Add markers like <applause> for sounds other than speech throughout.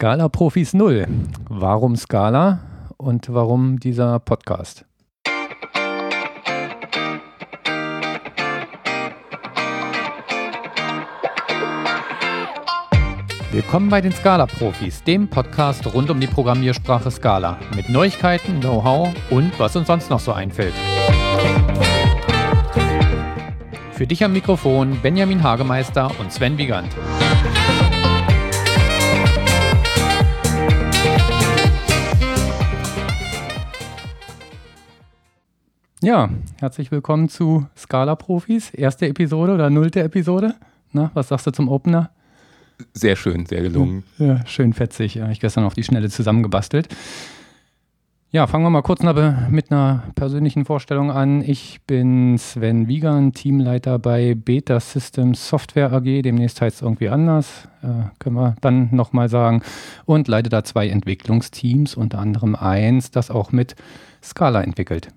Scala Profis Null. Warum Scala und warum dieser Podcast? Willkommen bei den Scala Profis, dem Podcast rund um die Programmiersprache Scala mit Neuigkeiten, Know-how und was uns sonst noch so einfällt. Für dich am Mikrofon Benjamin Hagemeister und Sven Wiegand. Ja, herzlich willkommen zu Scala Profis. Erste Episode oder nullte Episode. Na, was sagst du zum Opener? Sehr schön, sehr gelungen. Ja, schön fetzig. Ja, ich gestern auf die Schnelle zusammengebastelt. Ja, fangen wir mal kurz mit einer persönlichen Vorstellung an. Ich bin Sven Wiegand, Teamleiter bei Beta Systems Software AG. Demnächst heißt es irgendwie anders, äh, können wir dann nochmal sagen. Und leite da zwei Entwicklungsteams, unter anderem eins, das auch mit Scala entwickelt.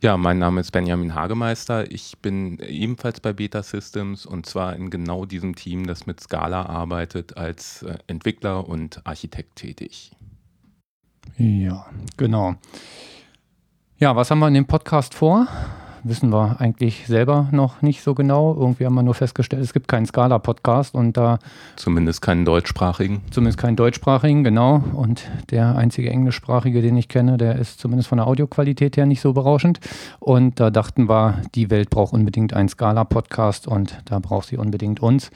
Ja, mein Name ist Benjamin Hagemeister. Ich bin ebenfalls bei Beta Systems und zwar in genau diesem Team, das mit Scala arbeitet, als äh, Entwickler und Architekt tätig. Ja, genau. Ja, was haben wir in dem Podcast vor? Wissen wir eigentlich selber noch nicht so genau. Irgendwie haben wir nur festgestellt, es gibt keinen Scala-Podcast und da. Zumindest keinen deutschsprachigen. Zumindest keinen deutschsprachigen, genau. Und der einzige englischsprachige, den ich kenne, der ist zumindest von der Audioqualität her nicht so berauschend. Und da dachten wir, die Welt braucht unbedingt einen Scala-Podcast und da braucht sie unbedingt uns.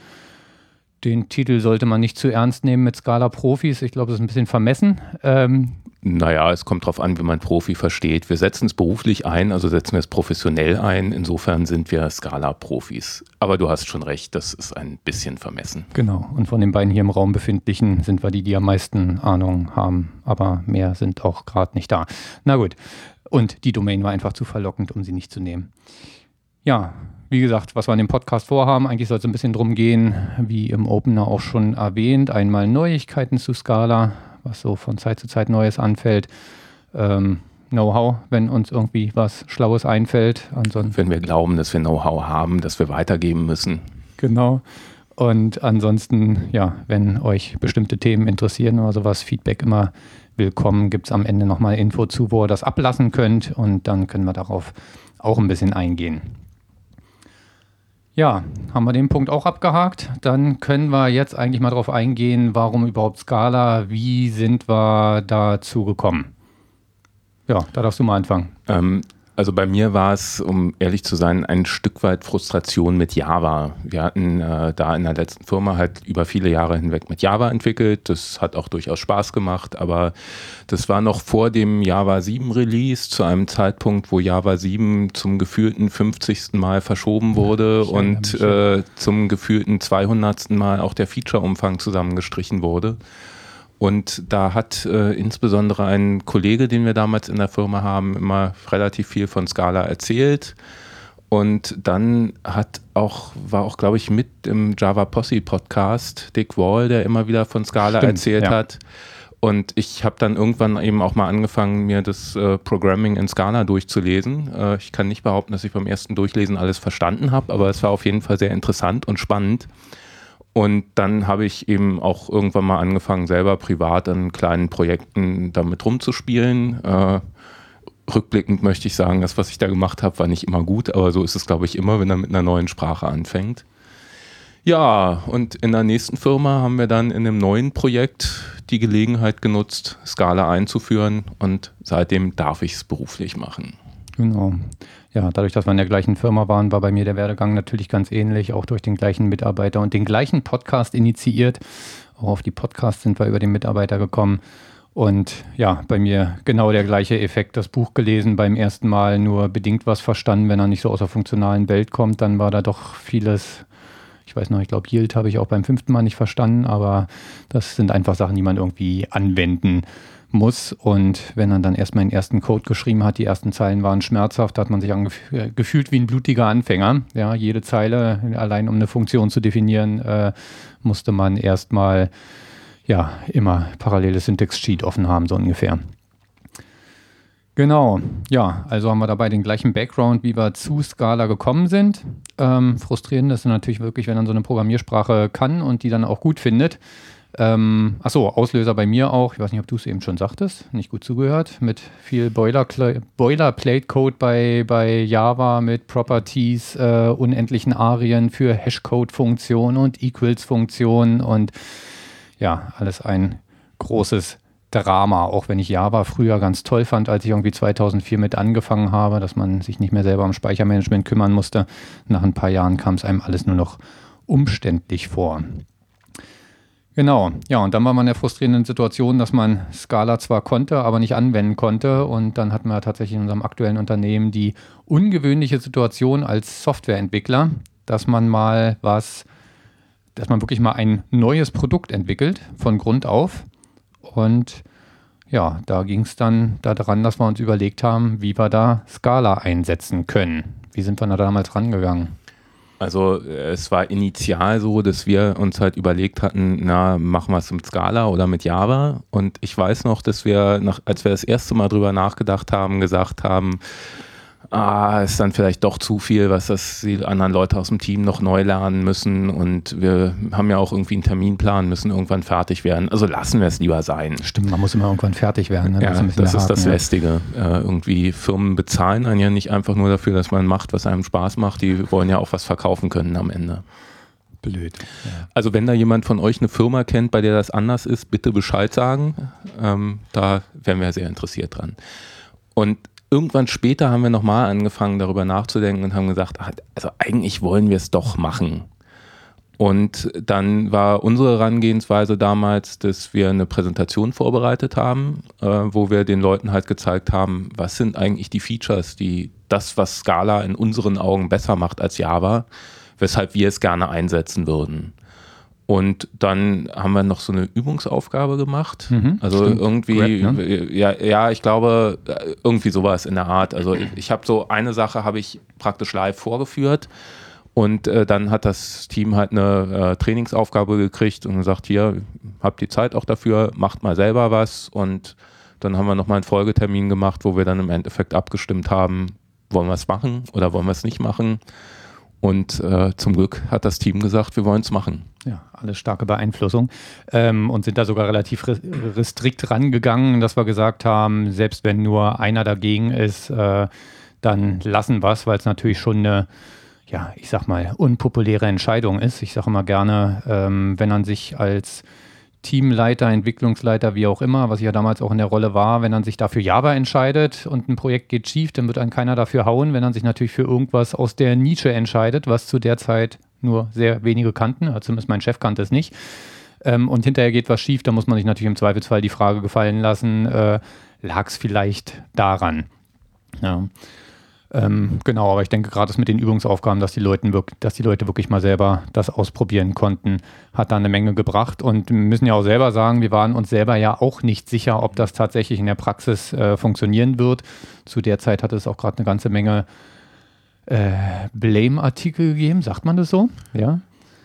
Den Titel sollte man nicht zu ernst nehmen mit Scala-Profis. Ich glaube, das ist ein bisschen vermessen. Ähm, naja, es kommt darauf an, wie man Profi versteht. Wir setzen es beruflich ein, also setzen wir es professionell ein. Insofern sind wir Scala-Profis. Aber du hast schon recht, das ist ein bisschen vermessen. Genau. Und von den beiden hier im Raum befindlichen sind wir die, die am meisten Ahnung haben. Aber mehr sind auch gerade nicht da. Na gut. Und die Domain war einfach zu verlockend, um sie nicht zu nehmen. Ja, wie gesagt, was wir in dem Podcast vorhaben, eigentlich soll es ein bisschen drum gehen, wie im Opener auch schon erwähnt, einmal Neuigkeiten zu Scala, was so von Zeit zu Zeit Neues anfällt. Ähm, Know-how, wenn uns irgendwie was Schlaues einfällt. Ansonsten, wenn wir glauben, dass wir Know-how haben, das wir weitergeben müssen. Genau. Und ansonsten, ja, wenn euch bestimmte Themen interessieren oder sowas, Feedback immer willkommen. Gibt es am Ende nochmal Info zu, wo ihr das ablassen könnt und dann können wir darauf auch ein bisschen eingehen. Ja, haben wir den Punkt auch abgehakt. Dann können wir jetzt eigentlich mal darauf eingehen, warum überhaupt Scala, wie sind wir dazu gekommen? Ja, da darfst du mal anfangen. Ähm, also bei mir war es, um ehrlich zu sein, ein Stück weit Frustration mit Java. Wir hatten äh, da in der letzten Firma halt über viele Jahre hinweg mit Java entwickelt. Das hat auch durchaus Spaß gemacht, aber das war noch vor dem Java 7 Release, zu einem Zeitpunkt, wo Java 7 zum gefühlten 50. Mal verschoben wurde ja, und äh, zum gefühlten 200. Mal auch der Feature-Umfang zusammengestrichen wurde. Und da hat äh, insbesondere ein Kollege, den wir damals in der Firma haben, immer relativ viel von Scala erzählt. Und dann hat auch, war auch, glaube ich, mit im Java Posse Podcast Dick Wall, der immer wieder von Scala Stimmt, erzählt ja. hat. Und ich habe dann irgendwann eben auch mal angefangen, mir das äh, Programming in Scala durchzulesen. Äh, ich kann nicht behaupten, dass ich beim ersten Durchlesen alles verstanden habe, aber es war auf jeden Fall sehr interessant und spannend. Und dann habe ich eben auch irgendwann mal angefangen, selber privat an kleinen Projekten damit rumzuspielen. Äh, rückblickend möchte ich sagen, das, was ich da gemacht habe, war nicht immer gut, aber so ist es, glaube ich, immer, wenn er mit einer neuen Sprache anfängt. Ja, und in der nächsten Firma haben wir dann in einem neuen Projekt die Gelegenheit genutzt, Scala einzuführen und seitdem darf ich es beruflich machen. Genau ja, dadurch, dass wir in der gleichen Firma waren, war bei mir der Werdegang natürlich ganz ähnlich, auch durch den gleichen Mitarbeiter und den gleichen Podcast initiiert. Auch auf die Podcasts sind wir über den Mitarbeiter gekommen. Und ja, bei mir genau der gleiche Effekt. Das Buch gelesen, beim ersten Mal nur bedingt was verstanden. Wenn er nicht so aus der funktionalen Welt kommt, dann war da doch vieles. Ich weiß noch, ich glaube, Yield habe ich auch beim fünften Mal nicht verstanden, aber das sind einfach Sachen, die man irgendwie anwenden muss. Und wenn er dann erstmal den ersten Code geschrieben hat, die ersten Zeilen waren schmerzhaft, hat man sich äh, gefühlt wie ein blutiger Anfänger. Ja, jede Zeile, allein um eine Funktion zu definieren, äh, musste man erstmal ja immer paralleles Syntax-Sheet offen haben, so ungefähr. Genau, ja, also haben wir dabei den gleichen Background, wie wir zu Scala gekommen sind. Ähm, frustrierend ist natürlich wirklich, wenn man so eine Programmiersprache kann und die dann auch gut findet Ähm, achso, Auslöser bei mir auch, ich weiß nicht, ob du es eben schon sagtest, nicht gut zugehört, mit viel Boilerplate-Code bei, bei Java, mit Properties, äh, unendlichen Arien für Hashcode-Funktionen und Equals-Funktionen und ja, alles ein großes Drama, auch wenn ich Java früher ganz toll fand, als ich irgendwie 2004 mit angefangen habe, dass man sich nicht mehr selber um Speichermanagement kümmern musste. Nach ein paar Jahren kam es einem alles nur noch umständlich vor. Genau, ja, und dann war man in der frustrierenden Situation, dass man Scala zwar konnte, aber nicht anwenden konnte. Und dann hatten wir tatsächlich in unserem aktuellen Unternehmen die ungewöhnliche Situation als Softwareentwickler, dass man mal was, dass man wirklich mal ein neues Produkt entwickelt von Grund auf. Und ja, da ging es dann daran, dass wir uns überlegt haben, wie wir da Scala einsetzen können. Wie sind wir da damals rangegangen? Also es war initial so, dass wir uns halt überlegt hatten, na, machen wir es mit Scala oder mit Java. Und ich weiß noch, dass wir, nach, als wir das erste Mal drüber nachgedacht haben, gesagt haben, ah, ist dann vielleicht doch zu viel, was das die anderen Leute aus dem Team noch neu lernen müssen und wir haben ja auch irgendwie einen Terminplan, müssen irgendwann fertig werden. Also lassen wir es lieber sein. Stimmt, man muss immer irgendwann fertig werden. Ne? Ja, das, das ist das. Lästige. Äh, irgendwie Firmen bezahlen einen ja nicht einfach nur dafür, dass man macht, was einem Spaß macht. Die wollen ja auch was verkaufen können am Ende. Blöd. Ja. Also wenn da jemand von euch eine Firma kennt, bei der das anders ist, bitte Bescheid sagen. Ähm, da wären wir sehr interessiert dran. Und irgendwann später haben wir nochmal angefangen, darüber nachzudenken und haben gesagt, ach, also eigentlich wollen wir es doch machen. Und dann war unsere Herangehensweise damals, dass wir eine Präsentation vorbereitet haben, äh, wo wir den Leuten halt gezeigt haben, was sind eigentlich die Features, die das, was Scala in unseren Augen besser macht als Java, weshalb wir es gerne einsetzen würden. Und dann haben wir noch so eine Übungsaufgabe gemacht. Mhm, also stimmt. irgendwie, Grab, ne? ja, ja, ich glaube, irgendwie sowas in der Art. Also ich habe so eine Sache habe ich praktisch live vorgeführt. Und äh, dann hat das Team halt eine äh, Trainingsaufgabe gekriegt und gesagt, hier, habt die Zeit auch dafür, macht mal selber was. Und dann haben wir nochmal einen Folgetermin gemacht, wo wir dann im Endeffekt abgestimmt haben, wollen wir es machen oder wollen wir es nicht machen. Und äh, zum Glück hat das Team gesagt, wir wollen es machen. Ja, alles starke Beeinflussung. Ähm, und sind da sogar relativ restrikt rangegangen, dass wir gesagt haben, selbst wenn nur einer dagegen ist, äh, dann lassen wir es, weil es natürlich schon eine, ja, ich sag mal, unpopuläre Entscheidung ist. Ich sage immer gerne, ähm, wenn man sich als Teamleiter, Entwicklungsleiter, wie auch immer, was ich ja damals auch in der Rolle war, wenn man sich dafür Java entscheidet und ein Projekt geht schief, dann wird einen keiner dafür hauen. Wenn man sich natürlich für irgendwas aus der Nische entscheidet, was zu der Zeit nur sehr wenige kannten, also zumindest mein Chef kannte es nicht, ähm, und hinterher geht was schief, dann muss man sich natürlich im Zweifelsfall die Frage gefallen lassen, äh, lag es vielleicht daran? Ja. Ähm, genau, aber ich denke gerade das mit den Übungsaufgaben, dass die, Leute dass die Leute wirklich mal selber das ausprobieren konnten, hat da eine Menge gebracht. Und wir müssen ja auch selber sagen, wir waren uns selber ja auch nicht sicher, ob das tatsächlich in der Praxis äh, funktionieren wird. Zu der Zeit hat es auch gerade eine ganze Menge äh, Blame-Artikel gegeben, sagt man das so? Ja.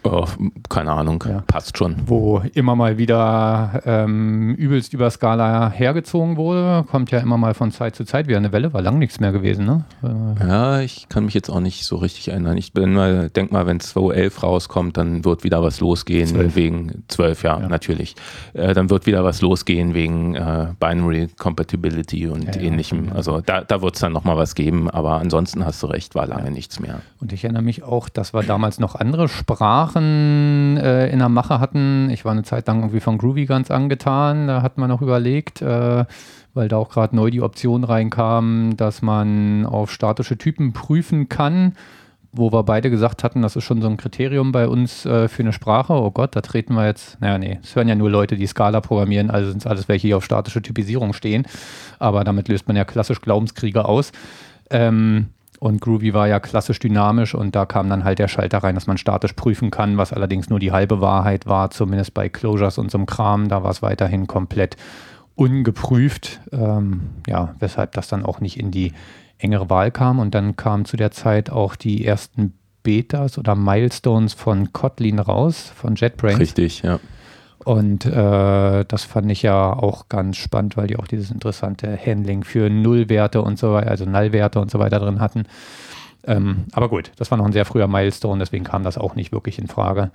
Oh, keine Ahnung, ja. passt schon. Wo immer mal wieder ähm, übelst über Skala hergezogen wurde, kommt ja immer mal von Zeit zu Zeit wieder eine Welle, war lang nichts mehr gewesen, ne? Äh. Ja, ich kann mich jetzt auch nicht so richtig erinnern. Ich bin mal, denk mal, wenn 2.11 rauskommt, dann wird wieder was losgehen 12. wegen 12, ja, ja. natürlich. Äh, dann wird wieder was losgehen wegen äh, Binary Compatibility und ja, ähnlichem. Also da, da wird es dann nochmal was geben, aber ansonsten hast du recht, war lange nichts mehr. Und ich erinnere mich auch, das war damals noch andere Sprachen Sprachen äh, in der Mache hatten. Ich war eine Zeit lang irgendwie von Groovy ganz angetan. Da hat man noch überlegt, äh, weil da auch gerade neu die Option reinkam, dass man auf statische Typen prüfen kann. Wo wir beide gesagt hatten, das ist schon so ein Kriterium bei uns äh, für eine Sprache. Oh Gott, da treten wir jetzt. Naja, nee, es hören ja nur Leute, die Scala programmieren, also sind es alles welche, die auf statische Typisierung stehen. Aber damit löst man ja klassisch Glaubenskriege aus. Ähm, und Groovy war ja klassisch dynamisch und da kam dann halt der Schalter rein, dass man statisch prüfen kann, was allerdings nur die halbe Wahrheit war, zumindest bei Closures und so einem Kram. Da war es weiterhin komplett ungeprüft, ähm, ja, weshalb das dann auch nicht in die engere Wahl kam. Und dann kamen zu der Zeit auch die ersten Betas oder Milestones von Kotlin raus, von JetBrains. Richtig, ja. Und äh, das fand ich ja auch ganz spannend, weil die auch dieses interessante Handling für Nullwerte und so weiter, also Nullwerte und so weiter drin hatten. Ähm, aber gut, das war noch ein sehr früher Milestone, deswegen kam das auch nicht wirklich in Frage.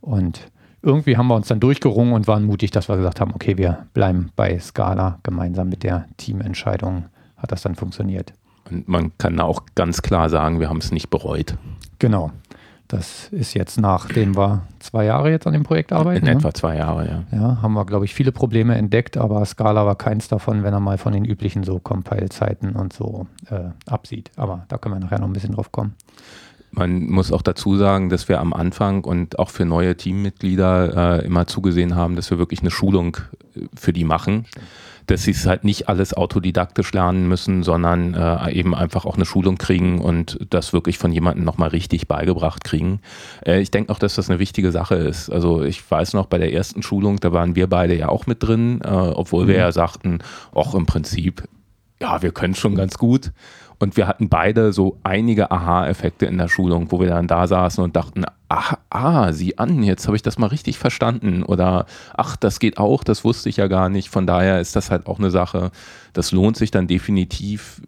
Und irgendwie haben wir uns dann durchgerungen und waren mutig, dass wir gesagt haben, okay, wir bleiben bei Scala gemeinsam mit der Teamentscheidung hat das dann funktioniert. Und man kann auch ganz klar sagen, wir haben es nicht bereut. Genau. Das ist jetzt, nachdem wir zwei Jahre jetzt an dem Projekt arbeiten. In ne? etwa zwei Jahre, ja. Ja, haben wir, glaube ich, viele Probleme entdeckt, aber Scala war keins davon, wenn er mal von den üblichen so Compile-Zeiten und so äh, absieht. Aber da können wir nachher noch ein bisschen drauf kommen. Man muss auch dazu sagen, dass wir am Anfang und auch für neue Teammitglieder äh, immer zugesehen haben, dass wir wirklich eine Schulung äh, für die machen. Dass sie es halt nicht alles autodidaktisch lernen müssen, sondern äh, eben einfach auch eine Schulung kriegen und das wirklich von jemandem nochmal richtig beigebracht kriegen. Äh, ich denke auch, dass das eine wichtige Sache ist. Also ich weiß noch, bei der ersten Schulung, da waren wir beide ja auch mit drin, äh, obwohl mhm. wir ja sagten, auch im Prinzip, ja, wir können schon ganz gut. Und wir hatten beide so einige Aha-Effekte in der Schulung, wo wir dann da saßen und dachten, ach, ah, sieh an, jetzt habe ich das mal richtig verstanden. Oder ach, das geht auch, das wusste ich ja gar nicht. Von daher ist das halt auch eine Sache, das lohnt sich dann definitiv,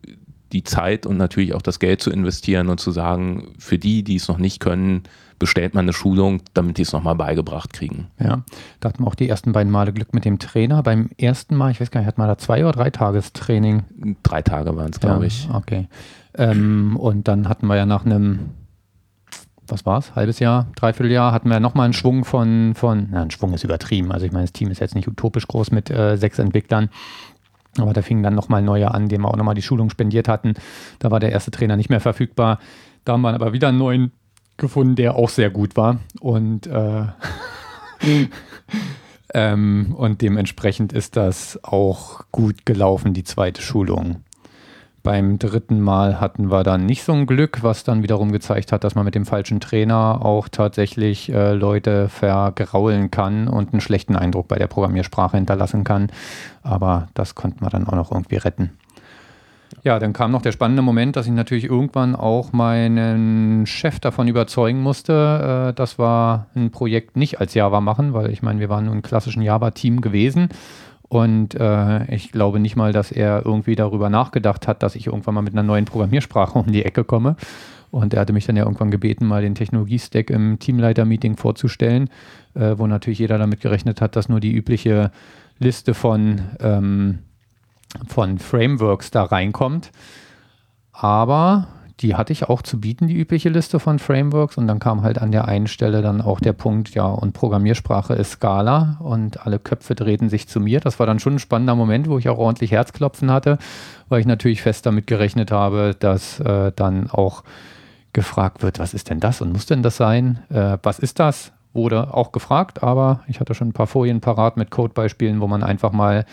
die Zeit und natürlich auch das Geld zu investieren und zu sagen, für die, die es noch nicht können, bestellt man eine Schulung, damit die es nochmal beigebracht kriegen. Ja, da hatten wir auch die ersten beiden Male Glück mit dem Trainer. Beim ersten Mal, ich weiß gar nicht, hat man da zwei oder drei Tagestraining? Drei Tage waren es, glaube ja, ich. Okay. Ähm, und dann hatten wir ja nach einem, was war es, halbes Jahr, dreiviertel Jahr, hatten wir nochmal einen Schwung von, von, na, ein Schwung ist übertrieben. Also ich meine, das Team ist jetzt nicht utopisch groß mit äh, sechs Entwicklern. Aber da fingen dann nochmal neue an, denen wir auch nochmal die Schulung spendiert hatten. Da war der erste Trainer nicht mehr verfügbar. Da haben wir aber wieder einen neuen gefunden, der auch sehr gut war. Und, äh, <laughs> ähm, und dementsprechend ist das auch gut gelaufen, die zweite Schulung. Beim dritten Mal hatten wir dann nicht so ein Glück, was dann wiederum gezeigt hat, dass man mit dem falschen Trainer auch tatsächlich äh, Leute vergraulen kann und einen schlechten Eindruck bei der Programmiersprache hinterlassen kann. Aber das konnten wir dann auch noch irgendwie retten. Ja, dann kam noch der spannende Moment, dass ich natürlich irgendwann auch meinen Chef davon überzeugen musste, äh, dass wir ein Projekt nicht als Java machen, weil ich meine, wir waren nun ein klassischen Java-Team gewesen. Und äh, ich glaube nicht mal, dass er irgendwie darüber nachgedacht hat, dass ich irgendwann mal mit einer neuen Programmiersprache um die Ecke komme. Und er hatte mich dann ja irgendwann gebeten, mal den Technologie-Stack im Teamleiter-Meeting vorzustellen, äh, wo natürlich jeder damit gerechnet hat, dass nur die übliche Liste von ähm, von Frameworks da reinkommt. Aber die hatte ich auch zu bieten, die übliche Liste von Frameworks. Und dann kam halt an der einen Stelle dann auch der Punkt, ja, und Programmiersprache ist Scala und alle Köpfe drehten sich zu mir. Das war dann schon ein spannender Moment, wo ich auch ordentlich Herzklopfen hatte, weil ich natürlich fest damit gerechnet habe, dass äh, dann auch gefragt wird, was ist denn das und muss denn das sein? Äh, was ist das? Wurde auch gefragt, aber ich hatte schon ein paar Folien parat mit Codebeispielen, wo man einfach mal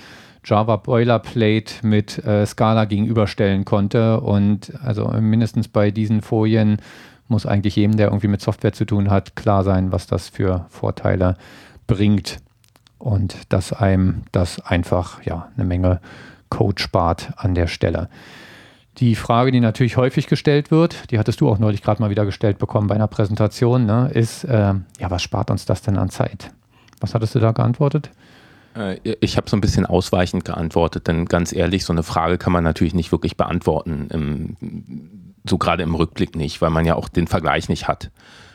Java Boilerplate mit äh, Scala gegenüberstellen konnte. Und also mindestens bei diesen Folien muss eigentlich jedem, der irgendwie mit Software zu tun hat, klar sein, was das für Vorteile bringt. Und dass einem das einfach ja eine Menge Code spart an der Stelle. Die Frage, die natürlich häufig gestellt wird, die hattest du auch neulich gerade mal wieder gestellt bekommen bei einer Präsentation, ne, ist, äh, ja, was spart uns das denn an Zeit? Was hattest du da geantwortet? Äh, ich habe so ein bisschen ausweichend geantwortet, denn ganz ehrlich, so eine Frage kann man natürlich nicht wirklich beantworten, so gerade im Rückblick nicht, weil man ja auch den Vergleich nicht hat.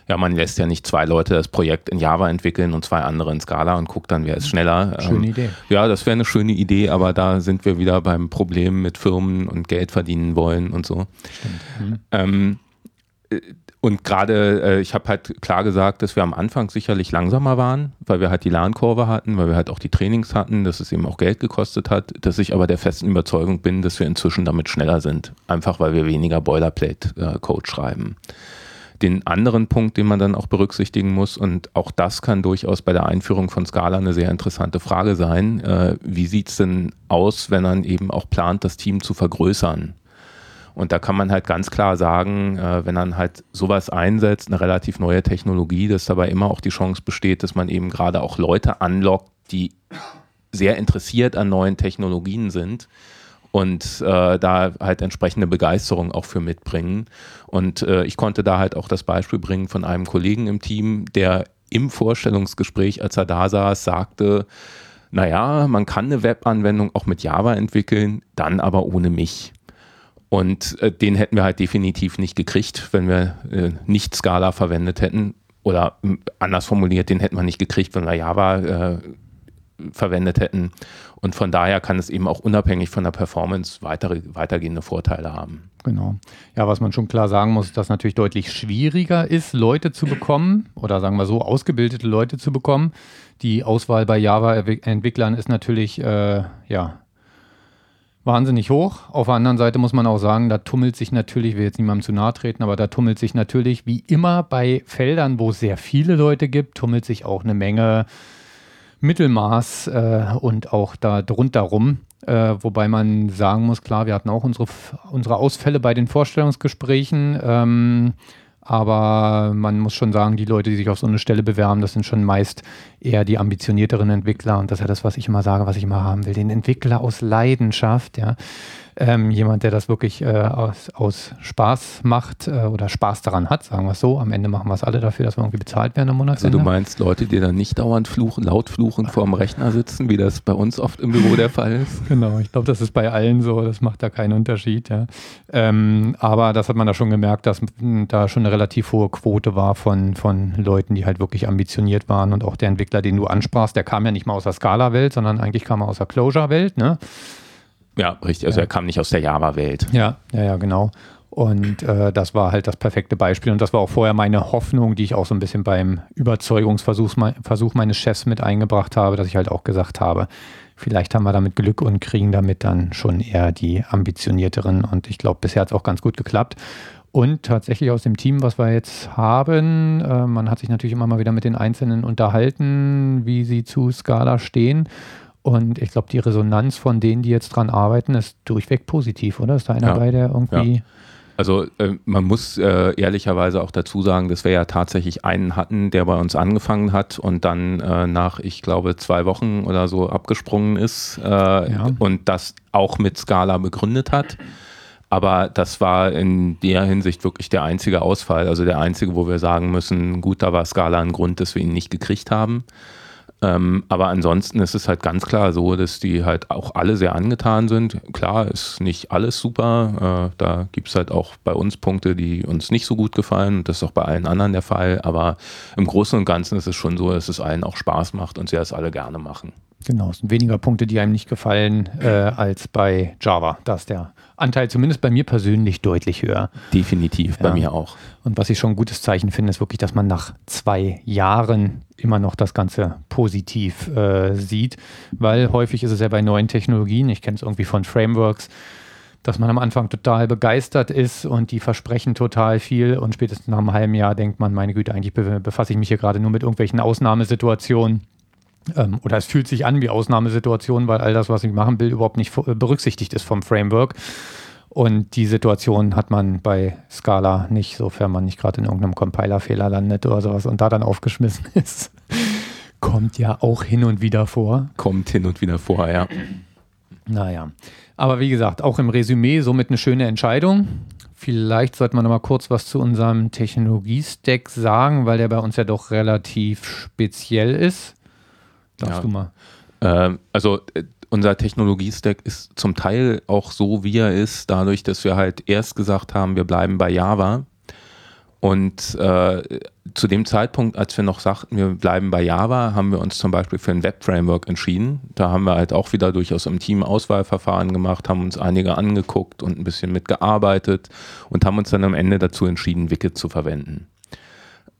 Ja, man lässt ja nicht zwei Leute das Projekt in Java entwickeln und zwei andere in Scala und guckt dann, wer ist schneller. Schöne ähm, Idee. Ja, das wäre eine schöne Idee, aber da sind wir wieder beim Problem mit Firmen und Geld verdienen wollen und so. Stimmt. Mhm. Ähm, äh, und gerade, äh, ich habe halt klar gesagt, dass wir am Anfang sicherlich langsamer waren, weil wir halt die Lernkurve hatten, weil wir halt auch die Trainings hatten, dass es eben auch Geld gekostet hat, dass ich aber der festen Überzeugung bin, dass wir inzwischen damit schneller sind. Einfach weil wir weniger Boilerplate-Code äh, schreiben. Den anderen Punkt, den man dann auch berücksichtigen muss, und auch das kann durchaus bei der Einführung von Scala eine sehr interessante Frage sein, äh, wie sieht es denn aus, wenn man eben auch plant, das Team zu vergrößern? Und da kann man halt ganz klar sagen, äh, wenn man halt sowas einsetzt, eine relativ neue Technologie, dass dabei immer auch die Chance besteht, dass man eben gerade auch Leute anlockt, die sehr interessiert an neuen Technologien sind und äh, da halt entsprechende Begeisterung auch für mitbringen. Und äh, ich konnte da halt auch das Beispiel bringen von einem Kollegen im Team, der im Vorstellungsgespräch, als er da saß, sagte, naja, man kann eine Webanwendung auch mit Java entwickeln, dann aber ohne mich. Und äh, den hätten wir halt definitiv nicht gekriegt, wenn wir äh, nicht Scala verwendet hätten. oder anders formuliert, den hätten wir nicht gekriegt, wenn wir Java äh, verwendet hätten. Und von daher kann es eben auch unabhängig von der Performance weitere, weitergehende Vorteile haben. Genau. Ja, was man schon klar sagen muss, ist, dass natürlich deutlich schwieriger ist, Leute zu bekommen oder sagen wir so, ausgebildete Leute zu bekommen. Die Auswahl bei Java-Entwicklern ist natürlich, äh, ja, wahnsinnig hoch. Auf der anderen Seite muss man auch sagen, da tummelt sich natürlich, ich will jetzt niemandem zu nahe treten, aber da tummelt sich natürlich wie immer bei Feldern, wo es sehr viele Leute gibt, tummelt sich auch eine Menge Mittelmaß äh, und auch da drunter rum. Äh, wobei man sagen muss, klar, wir hatten auch unsere, unsere Ausfälle bei den Vorstellungsgesprächen. Ähm, aber man muss schon sagen, die Leute, die sich auf so eine Stelle bewerben, das sind schon meist eher die ambitionierteren Entwickler. Und das ist ja das, was ich immer sage, was ich immer haben will. Den Entwickler aus Leidenschaft, ja ähm, jemand, der das wirklich äh, aus, aus, Spaß macht äh, oder Spaß daran hat, sagen wir es so. Am Ende machen wir es alle dafür, dass wir irgendwie bezahlt werden am Monatsende. Also du meinst Leute, die dann nicht dauernd fluchen, laut fluchen vor dem Rechner sitzen, wie das bei uns oft im Büro der Fall ist? <laughs> Genau, ich glaube, das ist bei allen so, das macht da keinen Unterschied. Ja. Ähm, aber das hat man da schon gemerkt, dass da schon eine relativ hohe Quote war von, von Leuten, die halt wirklich ambitioniert waren und auch der Entwickler, den du ansprachst, der kam ja nicht mal aus der Scala-Welt, sondern eigentlich kam er aus der Closure-Welt. Ne? Ja, richtig. Also ja. er kam nicht aus der Java-Welt. Ja, ja, ja, genau. Und äh, das war halt das perfekte Beispiel. Und das war auch vorher meine Hoffnung, die ich auch so ein bisschen beim Überzeugungsversuch Versuch meines Chefs mit eingebracht habe, dass ich halt auch gesagt habe, vielleicht haben wir damit Glück und kriegen damit dann schon eher die ambitionierteren. Und ich glaube, bisher hat es auch ganz gut geklappt. Und tatsächlich aus dem Team, was wir jetzt haben, äh, man hat sich natürlich immer mal wieder mit den Einzelnen unterhalten, wie sie zu Scala stehen. Und ich glaube, die Resonanz von denen, die jetzt dran arbeiten, ist durchweg positiv, oder? Ist da einer ja. bei, der irgendwie. Ja. Also äh, man muss äh, ehrlicherweise auch dazu sagen, dass wir ja tatsächlich einen hatten, der bei uns angefangen hat und dann äh, nach, ich glaube, zwei Wochen oder so abgesprungen ist äh, ja. und das auch mit Scala begründet hat. Aber das war in der Hinsicht wirklich der einzige Ausfall, also der einzige, wo wir sagen müssen, gut, da war Scala ein Grund, dass wir ihn nicht gekriegt haben. Ähm, aber ansonsten ist es halt ganz klar so, dass die halt auch alle sehr angetan sind. Klar ist nicht alles super. Äh, da gibt es halt auch bei uns Punkte, die uns nicht so gut gefallen. Und das ist auch bei allen anderen der Fall. Aber im Großen und Ganzen ist es schon so, dass es allen auch Spaß macht und sie das alle gerne machen. Genau, es sind weniger Punkte, die einem nicht gefallen, äh, als bei Java. Da ist der Anteil zumindest bei mir persönlich deutlich höher. Definitiv, bei mir auch. Und was ich schon ein gutes Zeichen finde, ist wirklich, dass man nach zwei Jahren immer noch das Ganze positiv äh, sieht, weil häufig ist es ja bei neuen Technologien, ich kenne es irgendwie von Frameworks, dass man am Anfang total begeistert ist und die versprechen total viel und spätestens nach einem halben Jahr denkt man, meine Güte, eigentlich befasse ich mich hier gerade nur mit irgendwelchen Ausnahmesituationen. Ähm, oder es fühlt sich an wie Ausnahmesituationen, weil all das, was ich machen will, überhaupt nicht berücksichtigt ist vom Framework. Und die Situation hat man bei Scala nicht, sofern man nicht gerade in irgendeinem Compiler-Fehler landet oder sowas und da dann aufgeschmissen <laughs> ist. Kommt ja auch hin und wieder vor. Kommt hin und wieder vor, ja. Naja. Aber wie gesagt, auch im Resümee somit eine schöne Entscheidung. Vielleicht sollte man noch mal kurz was zu unserem Technologie-Stack sagen, weil der bei uns ja doch relativ speziell ist. Darfst ja. du mal. Ähm, also äh, unser Technologie-Stack ist zum Teil auch so, wie er ist, dadurch, dass wir halt erst gesagt haben, wir bleiben bei Java. Und äh, zu dem Zeitpunkt, als wir noch sagten, wir bleiben bei Java, haben wir uns zum Beispiel für ein Web-Framework entschieden. Da haben wir halt auch wieder durchaus im Team Auswahlverfahren gemacht, haben uns einige angeguckt und ein bisschen mitgearbeitet und haben uns dann am Ende dazu entschieden, Wicked zu verwenden.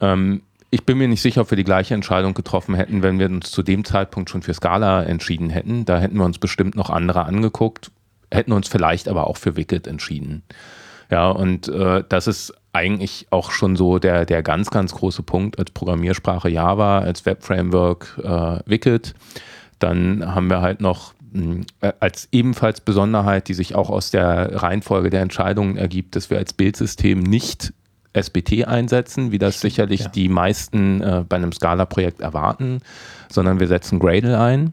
Ähm, ich bin mir nicht sicher, ob wir die gleiche Entscheidung getroffen hätten, wenn wir uns zu dem Zeitpunkt schon für Scala entschieden hätten. Da hätten wir uns bestimmt noch andere angeguckt, hätten uns vielleicht aber auch für Wicked entschieden. Ja, und äh, das ist eigentlich auch schon so der, der ganz, ganz große Punkt als Programmiersprache Java, als Web-Framework äh, Wicked. Dann haben wir halt noch hm, äh, als ebenfalls Besonderheit, die sich auch aus der Reihenfolge der Entscheidungen ergibt, dass wir als Bildsystem nicht SBT einsetzen, wie das sicherlich ja. die meisten äh, bei einem Scala-Projekt erwarten, sondern wir setzen Gradle ein.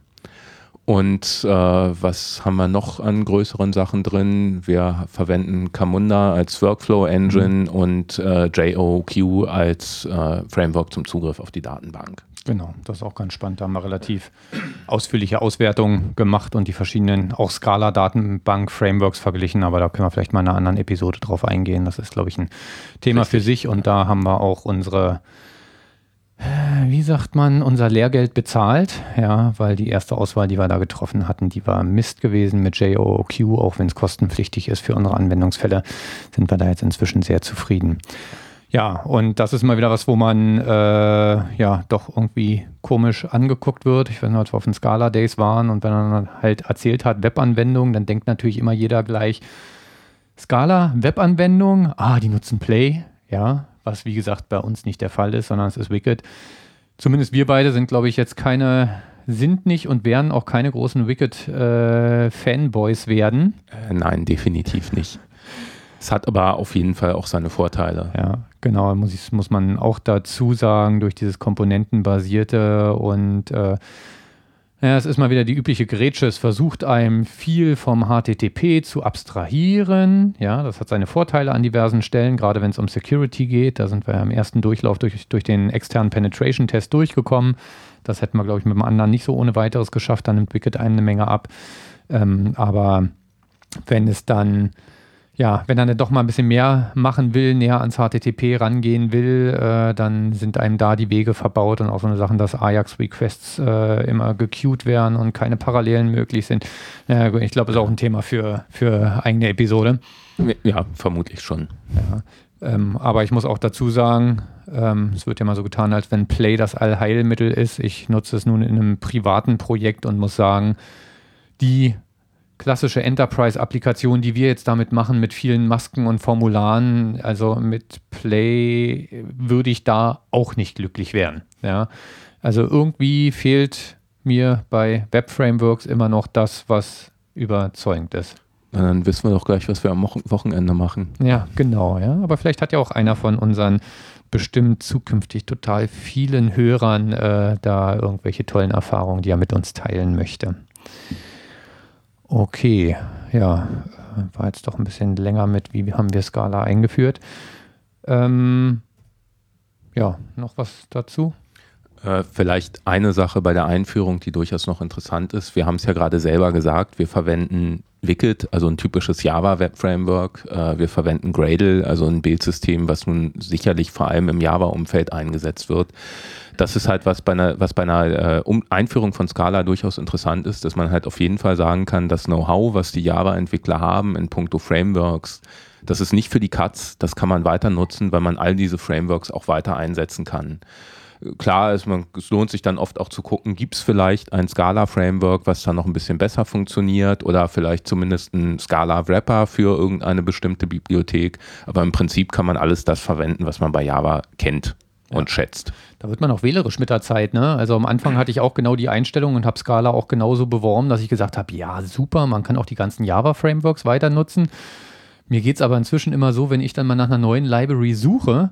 Und äh, was haben wir noch an größeren Sachen drin? Wir verwenden Camunda als Workflow-Engine mhm. und äh, JOQ als äh, Framework zum Zugriff auf die Datenbank. Genau, das ist auch ganz spannend. Da haben wir relativ ausführliche Auswertungen gemacht und die verschiedenen auch Scala-Datenbank-Frameworks verglichen, aber da können wir vielleicht mal in einer anderen Episode drauf eingehen. Das ist, glaube ich, ein Thema Richtig. für sich und da haben wir auch unsere wie sagt man, unser Lehrgeld bezahlt, ja, weil die erste Auswahl, die wir da getroffen hatten, die war Mist gewesen mit JOOQ, auch wenn es kostenpflichtig ist für unsere Anwendungsfälle, sind wir da jetzt inzwischen sehr zufrieden. Ja, und das ist mal wieder was, wo man äh, ja doch irgendwie komisch angeguckt wird. Ich weiß nicht, als wir auf den Scala Days waren und wenn man halt erzählt hat, Webanwendung, dann denkt natürlich immer jeder gleich, Scala, Webanwendung, ah, die nutzen Play, ja, was wie gesagt bei uns nicht der Fall ist, sondern es ist Wicked. Zumindest wir beide sind, glaube ich, jetzt keine, sind nicht und werden auch keine großen Wicked-Fanboys äh, werden. Äh, nein, definitiv nicht. Es hat aber auf jeden Fall auch seine Vorteile. Ja, genau, muss, ich, muss man auch dazu sagen, durch dieses komponentenbasierte und äh, ja, es ist mal wieder die übliche Grätsche. Es versucht einem viel vom HTTP zu abstrahieren. Ja, das hat seine Vorteile an diversen Stellen, gerade wenn es um Security geht. Da sind wir ja im ersten Durchlauf durch, durch den externen Penetration-Test durchgekommen. Das hätten wir, glaube ich, mit dem anderen nicht so ohne weiteres geschafft. Dann entwickelt eine Menge ab. Ähm, aber wenn es dann ja, wenn er dann doch mal ein bisschen mehr machen will, näher ans HTTP rangehen will, äh, dann sind einem da die Wege verbaut und auch so eine Sachen, dass Ajax-Requests äh, immer gequeued werden und keine Parallelen möglich sind. Ja, ich glaube, das ist auch ein Thema für, für eigene Episode. Ja, vermutlich schon. Ja, ähm, aber ich muss auch dazu sagen, ähm, es wird ja mal so getan, als wenn Play das Allheilmittel ist. Ich nutze es nun in einem privaten Projekt und muss sagen, die klassische Enterprise-Applikation, die wir jetzt damit machen, mit vielen Masken und Formularen, also mit Play, würde ich da auch nicht glücklich werden. Ja? Also irgendwie fehlt mir bei Web-Frameworks immer noch das, was überzeugend ist. Na, dann wissen wir doch gleich, was wir am Wochenende machen. Ja, genau. Ja. Aber vielleicht hat ja auch einer von unseren bestimmt zukünftig total vielen Hörern äh, da irgendwelche tollen Erfahrungen, die er mit uns teilen möchte. Okay, ja, war jetzt doch ein bisschen länger mit, wie haben wir Scala eingeführt. Ähm, ja, noch was dazu? Äh, vielleicht eine Sache bei der Einführung, die durchaus noch interessant ist. Wir haben es ja gerade selber gesagt, wir verwenden Wicked, also ein typisches Java Web Framework. Äh, wir verwenden Gradle, also ein Bildsystem, was nun sicherlich vor allem im Java-Umfeld eingesetzt wird das ist halt was bei einer, was bei einer äh, Einführung von Scala durchaus interessant ist, dass man halt auf jeden Fall sagen kann, das Know-how, was die Java-Entwickler haben in puncto Frameworks, das ist nicht für die Cuts, das kann man weiter nutzen, weil man all diese Frameworks auch weiter einsetzen kann. Klar ist, man, es lohnt sich dann oft auch zu gucken, gibt es vielleicht ein Scala-Framework, was da noch ein bisschen besser funktioniert oder vielleicht zumindest ein Scala-Wrapper für irgendeine bestimmte Bibliothek. Aber im Prinzip kann man alles das verwenden, was man bei Java kennt und schätzt. Da wird man auch wählerisch mit der Zeit. Ne? Also am Anfang hatte ich auch genau die Einstellung und habe Scala auch genauso beworben, dass ich gesagt habe, ja, super, man kann auch die ganzen Java-Frameworks weiter nutzen. Mir geht es aber inzwischen immer so, wenn ich dann mal nach einer neuen Library suche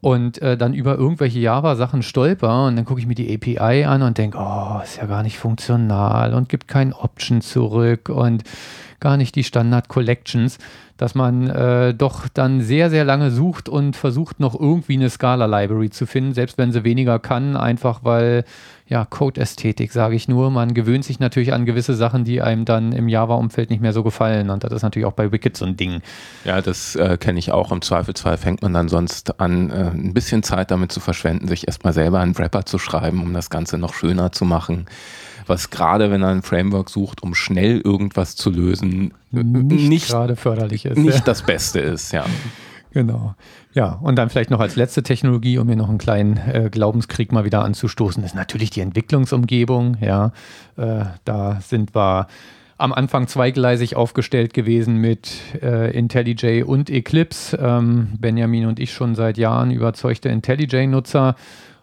und äh, dann über irgendwelche Java-Sachen stolper und dann gucke ich mir die API an und denke, oh, ist ja gar nicht funktional und gibt kein Option zurück und gar nicht die Standard-Collections dass man äh, doch dann sehr, sehr lange sucht und versucht noch irgendwie eine Scala-Library zu finden, selbst wenn sie weniger kann, einfach weil, ja, Code-Ästhetik, sage ich nur. Man gewöhnt sich natürlich an gewisse Sachen, die einem dann im Java-Umfeld nicht mehr so gefallen. Und das ist natürlich auch bei Wicked so ein Ding. Ja, das äh, kenne ich auch. Im Zweifelsfall fängt man dann sonst an, äh, ein bisschen Zeit damit zu verschwenden, sich erstmal selber einen Wrapper zu schreiben, um das Ganze noch schöner zu machen was gerade, wenn er ein Framework sucht, um schnell irgendwas zu lösen, nicht, nicht gerade förderlich ist. Nicht ja. das Beste ist, ja. Genau. Ja, und dann vielleicht noch als letzte Technologie, um mir noch einen kleinen äh, Glaubenskrieg mal wieder anzustoßen, ist natürlich die Entwicklungsumgebung. Ja, äh, da sind wir am Anfang zweigleisig aufgestellt gewesen mit äh, IntelliJ und Eclipse. Ähm, Benjamin und ich schon seit Jahren überzeugte IntelliJ-Nutzer.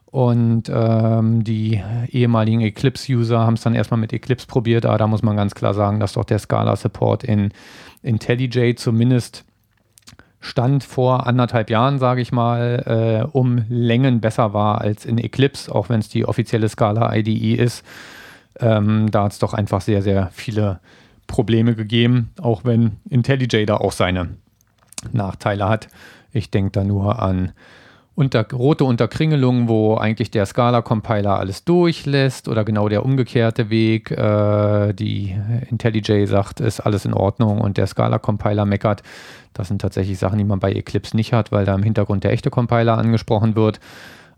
Und ähm, die ehemaligen Eclipse-User haben es dann erstmal mit Eclipse probiert, aber da muss man ganz klar sagen, dass doch der Scala-Support in IntelliJ zumindest Stand vor anderthalb Jahren, sage ich mal, äh, um Längen besser war als in Eclipse, auch wenn es die offizielle Scala-IDE ist. Ähm, da hat es doch einfach sehr, sehr viele Probleme gegeben, auch wenn IntelliJ da auch seine Nachteile hat. Ich denke da nur an unter, rote Unterkringelungen, wo eigentlich der Scala-Compiler alles durchlässt oder genau der umgekehrte Weg. Äh, die IntelliJ sagt, ist alles in Ordnung und der Scala-Compiler meckert. Das sind tatsächlich Sachen, die man bei Eclipse nicht hat, weil da im Hintergrund der echte Compiler angesprochen wird.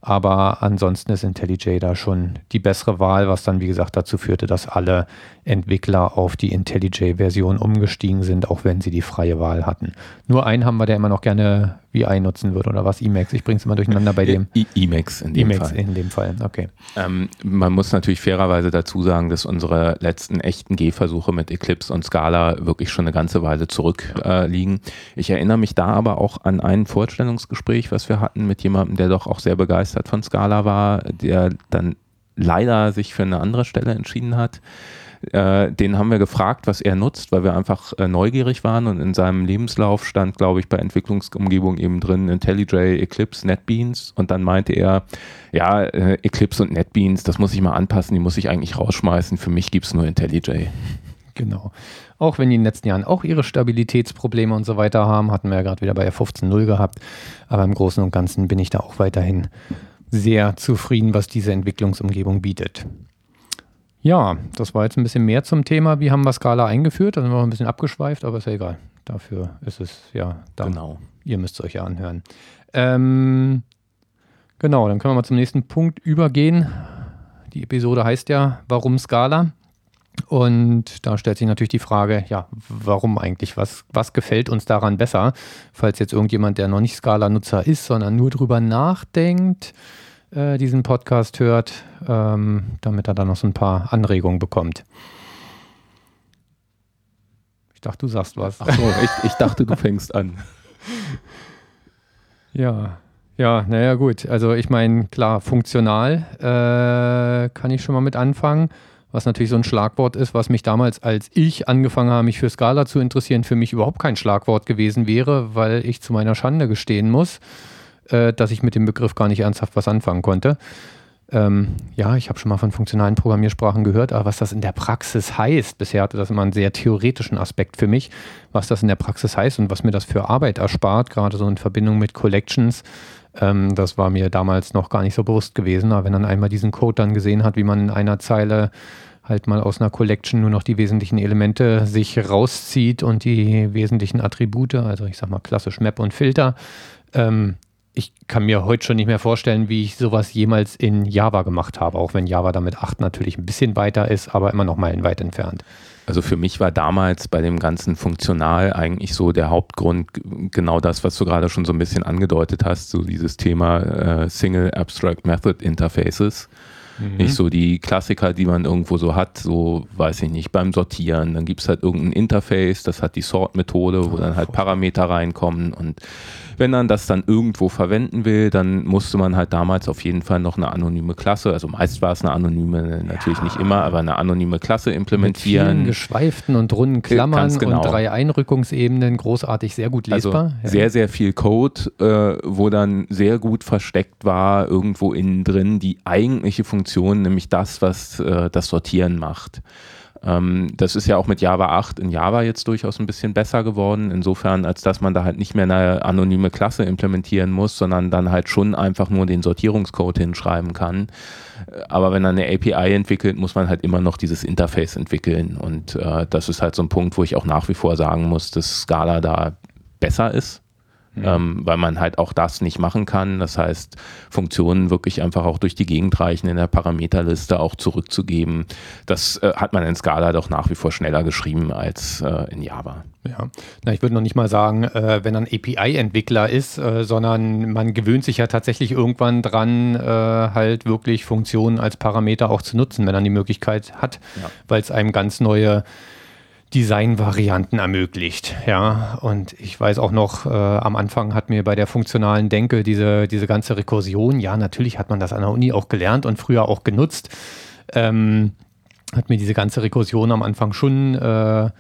Aber ansonsten ist IntelliJ da schon die bessere Wahl, was dann, wie gesagt, dazu führte, dass alle Entwickler auf die IntelliJ-Version umgestiegen sind, auch wenn sie die freie Wahl hatten. Nur einen haben wir, der immer noch gerne VI nutzen würde, oder was? Emacs? Ich bringe es immer durcheinander bei dem. Emacs in dem Emacs Fall. in dem Fall, okay. Ähm, man muss natürlich fairerweise dazu sagen, dass unsere letzten echten Gehversuche mit Eclipse und Scala wirklich schon eine ganze Weile zurückliegen. Äh, ich erinnere mich da aber auch an ein Vorstellungsgespräch, was wir hatten mit jemandem, der doch auch sehr begeistert von Scala war, der dann leider sich für eine andere Stelle entschieden hat. Äh, den haben wir gefragt, was er nutzt, weil wir einfach äh, neugierig waren und in seinem Lebenslauf stand, glaube ich, bei Entwicklungsumgebung eben drin IntelliJ, Eclipse, NetBeans und dann meinte er, ja, äh, Eclipse und NetBeans, das muss ich mal anpassen, die muss ich eigentlich rausschmeißen, für mich gibt es nur IntelliJ. Genau. Auch wenn die in den letzten Jahren auch ihre Stabilitätsprobleme und so weiter haben, hatten wir ja gerade wieder bei 15.0 gehabt, aber im Großen und Ganzen bin ich da auch weiterhin sehr zufrieden, was diese Entwicklungsumgebung bietet. Ja, das war jetzt ein bisschen mehr zum Thema, wie haben wir Scala eingeführt. Da sind wir ein bisschen abgeschweift, aber ist ja egal. Dafür ist es ja da. Genau. Ihr müsst es euch ja anhören. Ähm, genau, dann können wir mal zum nächsten Punkt übergehen. Die Episode heißt ja, warum Scala? Und da stellt sich natürlich die Frage, ja, warum eigentlich? Was, was gefällt uns daran besser? Falls jetzt irgendjemand, der noch nicht Scala-Nutzer ist, sondern nur drüber nachdenkt, äh, diesen Podcast hört, ähm, damit er dann noch so ein paar Anregungen bekommt. Ich dachte, du sagst was. Ach so, ich, ich dachte, du fängst an. <laughs> Ja, ja, naja, gut. Also ich meine, klar, funktional äh, kann ich schon mal mit anfangen, was natürlich so ein Schlagwort ist, was mich damals, als ich angefangen habe, mich für Scala zu interessieren, für mich überhaupt kein Schlagwort gewesen wäre, weil ich zu meiner Schande gestehen muss äh, dass ich mit dem Begriff gar nicht ernsthaft was anfangen konnte. Ähm, ja, ich habe schon mal von funktionalen Programmiersprachen gehört, aber was das in der Praxis heißt, bisher hatte das immer einen sehr theoretischen Aspekt für mich, was das in der Praxis heißt und was mir das für Arbeit erspart, gerade so in Verbindung mit Collections, ähm, das war mir damals noch gar nicht so bewusst gewesen. Aber wenn man einmal diesen Code dann gesehen hat, wie man in einer Zeile halt mal aus einer Collection nur noch die wesentlichen Elemente sich rauszieht und die wesentlichen Attribute, also ich sag mal klassisch Map und Filter, ähm, ich kann mir heute schon nicht mehr vorstellen, wie ich sowas jemals in Java gemacht habe, auch wenn Java damit 8 natürlich ein bisschen weiter ist, aber immer noch meilenweit entfernt. Also für mich war damals bei dem ganzen Funktional eigentlich so der Hauptgrund genau das, was du gerade schon so ein bisschen angedeutet hast, so dieses Thema äh, Single Abstract Method Interfaces. Mhm. Nicht so die Klassiker, die man irgendwo so hat, so weiß ich nicht, beim Sortieren. Dann gibt es halt irgendein Interface, das hat die Sort-Methode, wo dann halt Parameter reinkommen und wenn man das dann irgendwo verwenden will, dann musste man halt damals auf jeden Fall noch eine anonyme Klasse, also meist war es eine anonyme, natürlich ja. nicht immer, aber eine anonyme Klasse implementieren. Mit vielen geschweiften und runden Klammern genau. und drei Einrückungsebenen, großartig, sehr gut also lesbar. Also. Sehr, sehr viel Code, äh, wo dann sehr gut versteckt war, irgendwo innen drin die eigentliche Funktion, nämlich das, was äh, das Sortieren macht. Ähm, das ist ja auch mit Java 8 in Java jetzt durchaus ein bisschen besser geworden, insofern, als dass man da halt nicht mehr eine anonyme Klasse implementieren muss, sondern dann halt schon einfach nur den Sortierungscode hinschreiben kann. Aber wenn man eine API entwickelt, muss man halt immer noch dieses Interface entwickeln. Und äh, das ist halt so ein Punkt, wo ich auch nach wie vor sagen muss, dass Scala da besser ist Mhm. Ähm, weil man halt auch das nicht machen kann. Das heißt, Funktionen wirklich einfach auch durch die Gegend reichen in der Parameterliste auch zurückzugeben. Das äh, hat man in Scala doch nach wie vor schneller geschrieben als äh, in Java. Ja, Na, ich würde noch nicht mal sagen, äh, wenn man API-Entwickler ist, äh, sondern man gewöhnt sich ja tatsächlich irgendwann dran, äh, halt wirklich Funktionen als Parameter auch zu nutzen, wenn man die Möglichkeit hat, ja. weil es einem ganz neue Designvarianten ermöglicht. Ja, und ich weiß auch noch, äh, am Anfang hat mir bei der funktionalen Denke diese, diese ganze Rekursion, ja, natürlich hat man das an der Uni auch gelernt und früher auch genutzt, ähm, hat mir diese ganze Rekursion am Anfang schon, äh,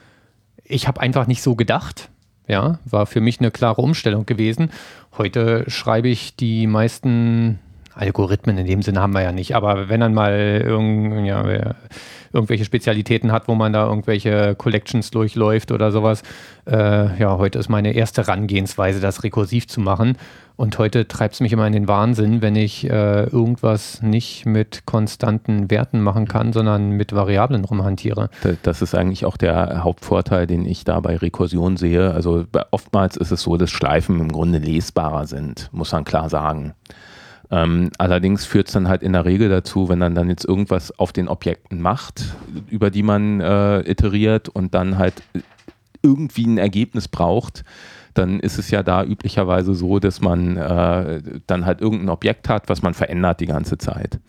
ich habe einfach nicht so gedacht. Ja, war für mich eine klare Umstellung gewesen. Heute schreibe ich die meisten Algorithmen in dem Sinne haben wir ja nicht, aber wenn dann mal irgend, ja, irgendwelche Spezialitäten hat, wo man da irgendwelche Collections durchläuft oder sowas. Äh, ja, heute ist meine erste Herangehensweise, das rekursiv zu machen. Und heute treibt es mich immer in den Wahnsinn, wenn ich äh, irgendwas nicht mit konstanten Werten machen kann, sondern mit Variablen rumhantiere. Das ist eigentlich auch der Hauptvorteil, den ich da bei Rekursion sehe. Also oftmals ist es so, dass Schleifen im Grunde lesbarer sind, muss man klar sagen. Ähm, allerdings führt es dann halt in der Regel dazu, wenn man dann jetzt irgendwas auf den Objekten macht, über die man äh, iteriert und dann halt irgendwie ein Ergebnis braucht, dann ist es ja da üblicherweise so, dass man äh, dann halt irgendein Objekt hat, was man verändert die ganze Zeit.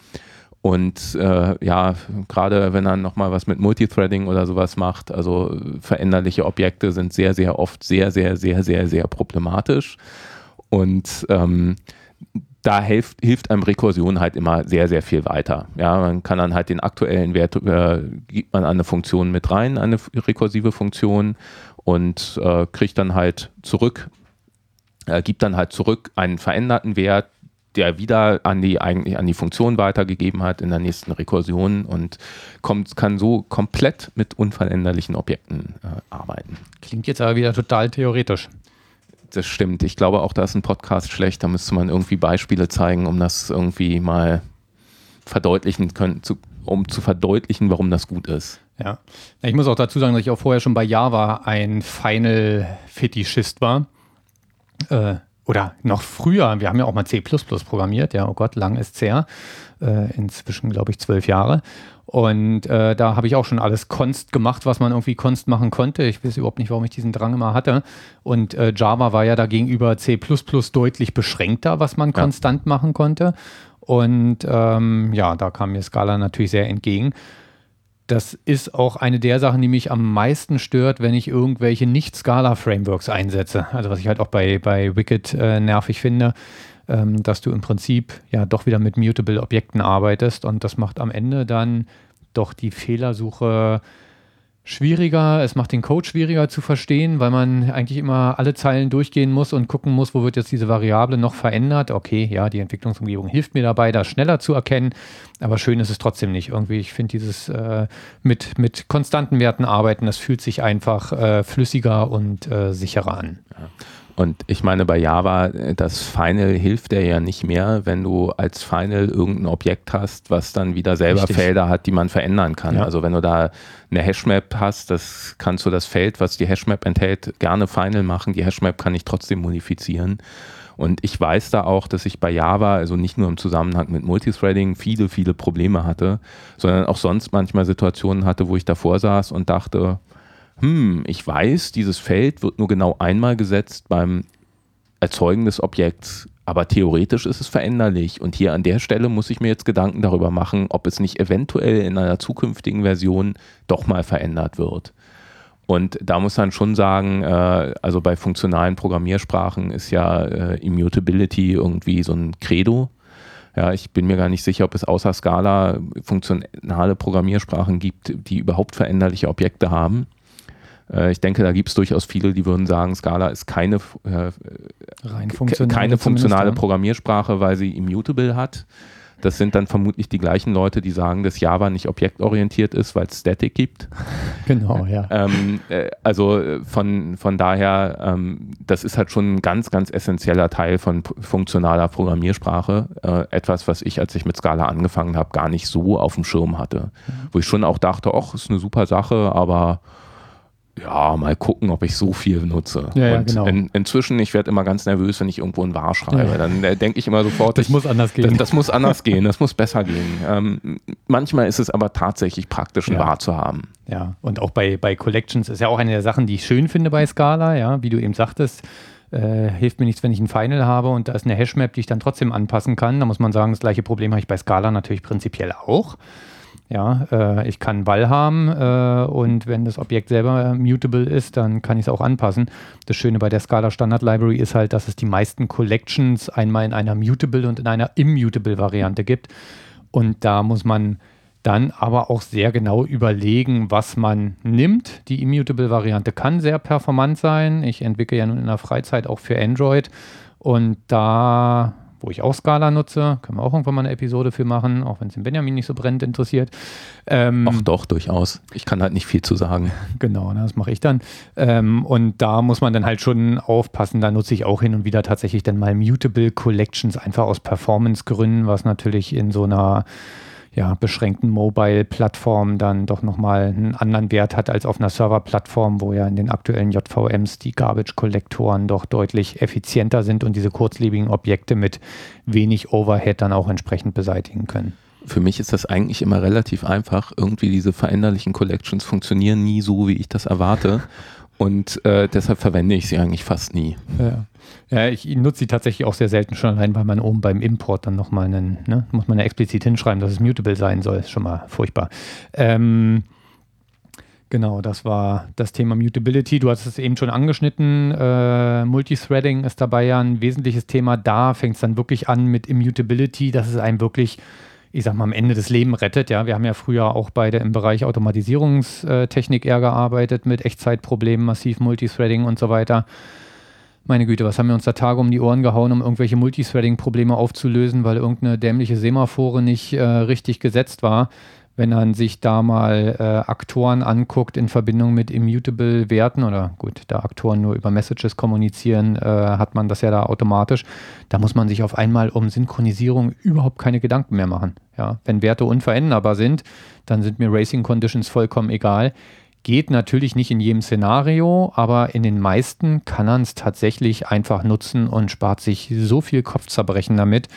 Und äh, ja, gerade wenn er nochmal was mit Multithreading oder sowas macht, also veränderliche Objekte sind sehr, sehr oft sehr, sehr, sehr, sehr, sehr problematisch. Und ähm, da hilft, hilft einem Rekursion halt immer sehr, sehr viel weiter. Ja, man kann dann halt den aktuellen Wert, äh, gibt man an eine Funktion mit rein, eine rekursive Funktion und äh, kriegt dann halt zurück, äh, gibt dann halt zurück einen veränderten Wert, der wieder an die eigentlich an die Funktion weitergegeben hat in der nächsten Rekursion und kommt, kann so komplett mit unveränderlichen Objekten äh, arbeiten. Klingt jetzt aber wieder total theoretisch. Das stimmt. Ich glaube auch, da ist ein Podcast schlecht. Da müsste man irgendwie Beispiele zeigen, um das irgendwie mal verdeutlichen können, zu, um zu verdeutlichen, warum das gut ist. Ja. Ich muss auch dazu sagen, dass ich auch vorher schon bei Java ein Final-Fetischist war. Äh, oder noch früher, wir haben ja auch mal C programmiert, ja, oh Gott, lang ist es her. Äh, inzwischen, glaube ich, zwölf Jahre. Und äh, da habe ich auch schon alles Konst gemacht, was man irgendwie Konst machen konnte. Ich weiß überhaupt nicht, warum ich diesen Drang immer hatte. Und äh, Java war ja da gegenüber C deutlich beschränkter, was man ja. konstant machen konnte. Und ähm, ja, da kam mir Scala natürlich sehr entgegen das ist auch eine der Sachen, die mich am meisten stört, wenn ich irgendwelche Nicht-Scala-Frameworks einsetze. Also was ich halt auch bei, bei Wicked äh, nervig finde, ähm, dass du im Prinzip ja doch wieder mit mutable Objekten arbeitest und das macht am Ende dann doch die Fehlersuche schwieriger, es macht den Code schwieriger zu verstehen, weil man eigentlich immer alle Zeilen durchgehen muss und gucken muss, wo wird jetzt diese Variable noch verändert. Okay, ja, die Entwicklungsumgebung hilft mir dabei, das schneller zu erkennen, aber schön ist es trotzdem nicht. Irgendwie, ich finde dieses äh, mit, mit konstanten Werten arbeiten, das fühlt sich einfach äh, flüssiger und äh, sicherer an. Ja. Und ich meine, bei Java, das Final hilft dir ja nicht mehr, wenn du als Final irgendein Objekt hast, was dann wieder selber Richtig. Felder hat, die man verändern kann. Ja. Also wenn du da eine Hashmap hast, das kannst du das Feld, was die Hashmap enthält, gerne Final machen. Die Hashmap kann ich trotzdem modifizieren. Und ich weiß da auch, dass ich bei Java, also nicht nur im Zusammenhang mit Multithreading, viele, viele Probleme hatte, sondern auch sonst manchmal Situationen hatte, wo ich davor saß und dachte, hm, ich weiß, dieses Feld wird nur genau einmal gesetzt beim Erzeugen des Objekts, aber theoretisch ist es veränderlich. Und hier an der Stelle muss ich mir jetzt Gedanken darüber machen, ob es nicht eventuell in einer zukünftigen Version doch mal verändert wird. Und da muss man schon sagen, äh, also bei funktionalen Programmiersprachen ist ja äh, Immutability irgendwie so ein Credo. Ja, ich bin mir gar nicht sicher, ob es außer Scala funktionale Programmiersprachen gibt, die überhaupt veränderliche Objekte haben. Äh, ich denke, da gibt es durchaus viele, die würden sagen, Scala ist keine, äh, funktionale, keine funktionale Programmiersprache, weil sie immutable hat. Das sind dann vermutlich die gleichen Leute, die sagen, dass Java nicht objektorientiert ist, weil es Static gibt. <laughs> Genau, <laughs> ja. Ähm, äh, also äh, von, von daher, ähm, das ist halt schon ein ganz, ganz essentieller Teil von funktionaler Programmiersprache. Äh, etwas, was ich, als ich mit Scala angefangen habe, gar nicht so auf dem Schirm hatte. Mhm. Wo ich schon auch dachte, ach, ist eine super Sache, aber ja, mal gucken, ob ich so viel nutze. Ja, ja, genau. in, inzwischen, ich werde immer ganz nervös, wenn ich irgendwo ein War schreibe. Ja. Dann äh, denke ich immer sofort, das ich, muss anders gehen. Das, das, muss anders gehen, das muss besser gehen. Ähm, manchmal ist es aber tatsächlich praktisch, ein War zu haben. Ja, und auch bei, bei Collections ist ja auch eine der Sachen, die ich schön finde bei Scala, ja, wie du eben sagtest. Äh, hilft mir nichts, wenn ich ein Final habe und da ist eine Hashmap, die ich dann trotzdem anpassen kann. Da muss man sagen, das gleiche Problem habe ich bei Scala natürlich prinzipiell auch. Ja, äh, ich kann Val haben äh, und wenn das Objekt selber mutable ist, dann kann ich es auch anpassen. Das Schöne bei der Scala Standard Library ist halt, dass es die meisten Collections einmal in einer mutable und in einer immutable Variante gibt. Und da muss man dann aber auch sehr genau überlegen, was man nimmt. Die immutable Variante kann sehr performant sein. Ich entwickle ja nun in der Freizeit auch für Android und da wo ich auch Scala nutze. Können wir auch irgendwann mal eine Episode für machen, auch wenn es den Benjamin nicht so brennend interessiert. Ähm, Ach doch, durchaus. Ich kann halt nicht viel zu sagen. Genau, das mache ich dann. Ähm, und da muss man dann halt schon aufpassen. Da nutze ich auch hin und wieder tatsächlich dann mal Mutable Collections, einfach aus Performance-Gründen, was natürlich in so einer ja, beschränkten Mobile-Plattformen dann doch nochmal einen anderen Wert hat als auf einer Server-Plattform, wo ja in den aktuellen JVMs die Garbage-Kollektoren doch deutlich effizienter sind und diese kurzlebigen Objekte mit wenig Overhead dann auch entsprechend beseitigen können. Für mich ist das eigentlich immer relativ einfach. Irgendwie diese veränderlichen Collections funktionieren nie so, wie ich das erwarte. Und äh, deshalb verwende ich sie eigentlich fast nie. Ja. Ja, ich nutze sie tatsächlich auch sehr selten schon allein, weil man oben beim Import dann nochmal einen, ne, muss man ja explizit hinschreiben, dass es mutable sein soll. Ist schon mal furchtbar. Ähm, Genau, das war das Thema Mutability. Du hast es eben schon angeschnitten. Äh, Multithreading ist dabei ja ein wesentliches Thema. Da fängt es dann wirklich an mit Immutability, dass es einem wirklich ich sag mal, am Ende des Lebens rettet. Ja, wir haben ja früher auch beide im Bereich Automatisierungstechnik eher gearbeitet mit Echtzeitproblemen, massiv Multithreading und so weiter. Meine Güte, was haben wir uns da Tage um die Ohren gehauen, um irgendwelche Multithreading-Probleme aufzulösen, weil irgendeine dämliche Semaphore nicht äh, richtig gesetzt war wenn man sich da mal äh, Aktoren anguckt in Verbindung mit immutable Werten oder gut, da Aktoren nur über Messages kommunizieren, äh, hat man das ja da automatisch. Da muss man sich auf einmal um Synchronisierung überhaupt keine Gedanken mehr machen. Ja, wenn Werte unveränderbar sind, dann sind mir Racing Conditions vollkommen egal. Geht natürlich nicht in jedem Szenario, aber in den meisten kann man es tatsächlich einfach nutzen und spart sich so viel Kopfzerbrechen damit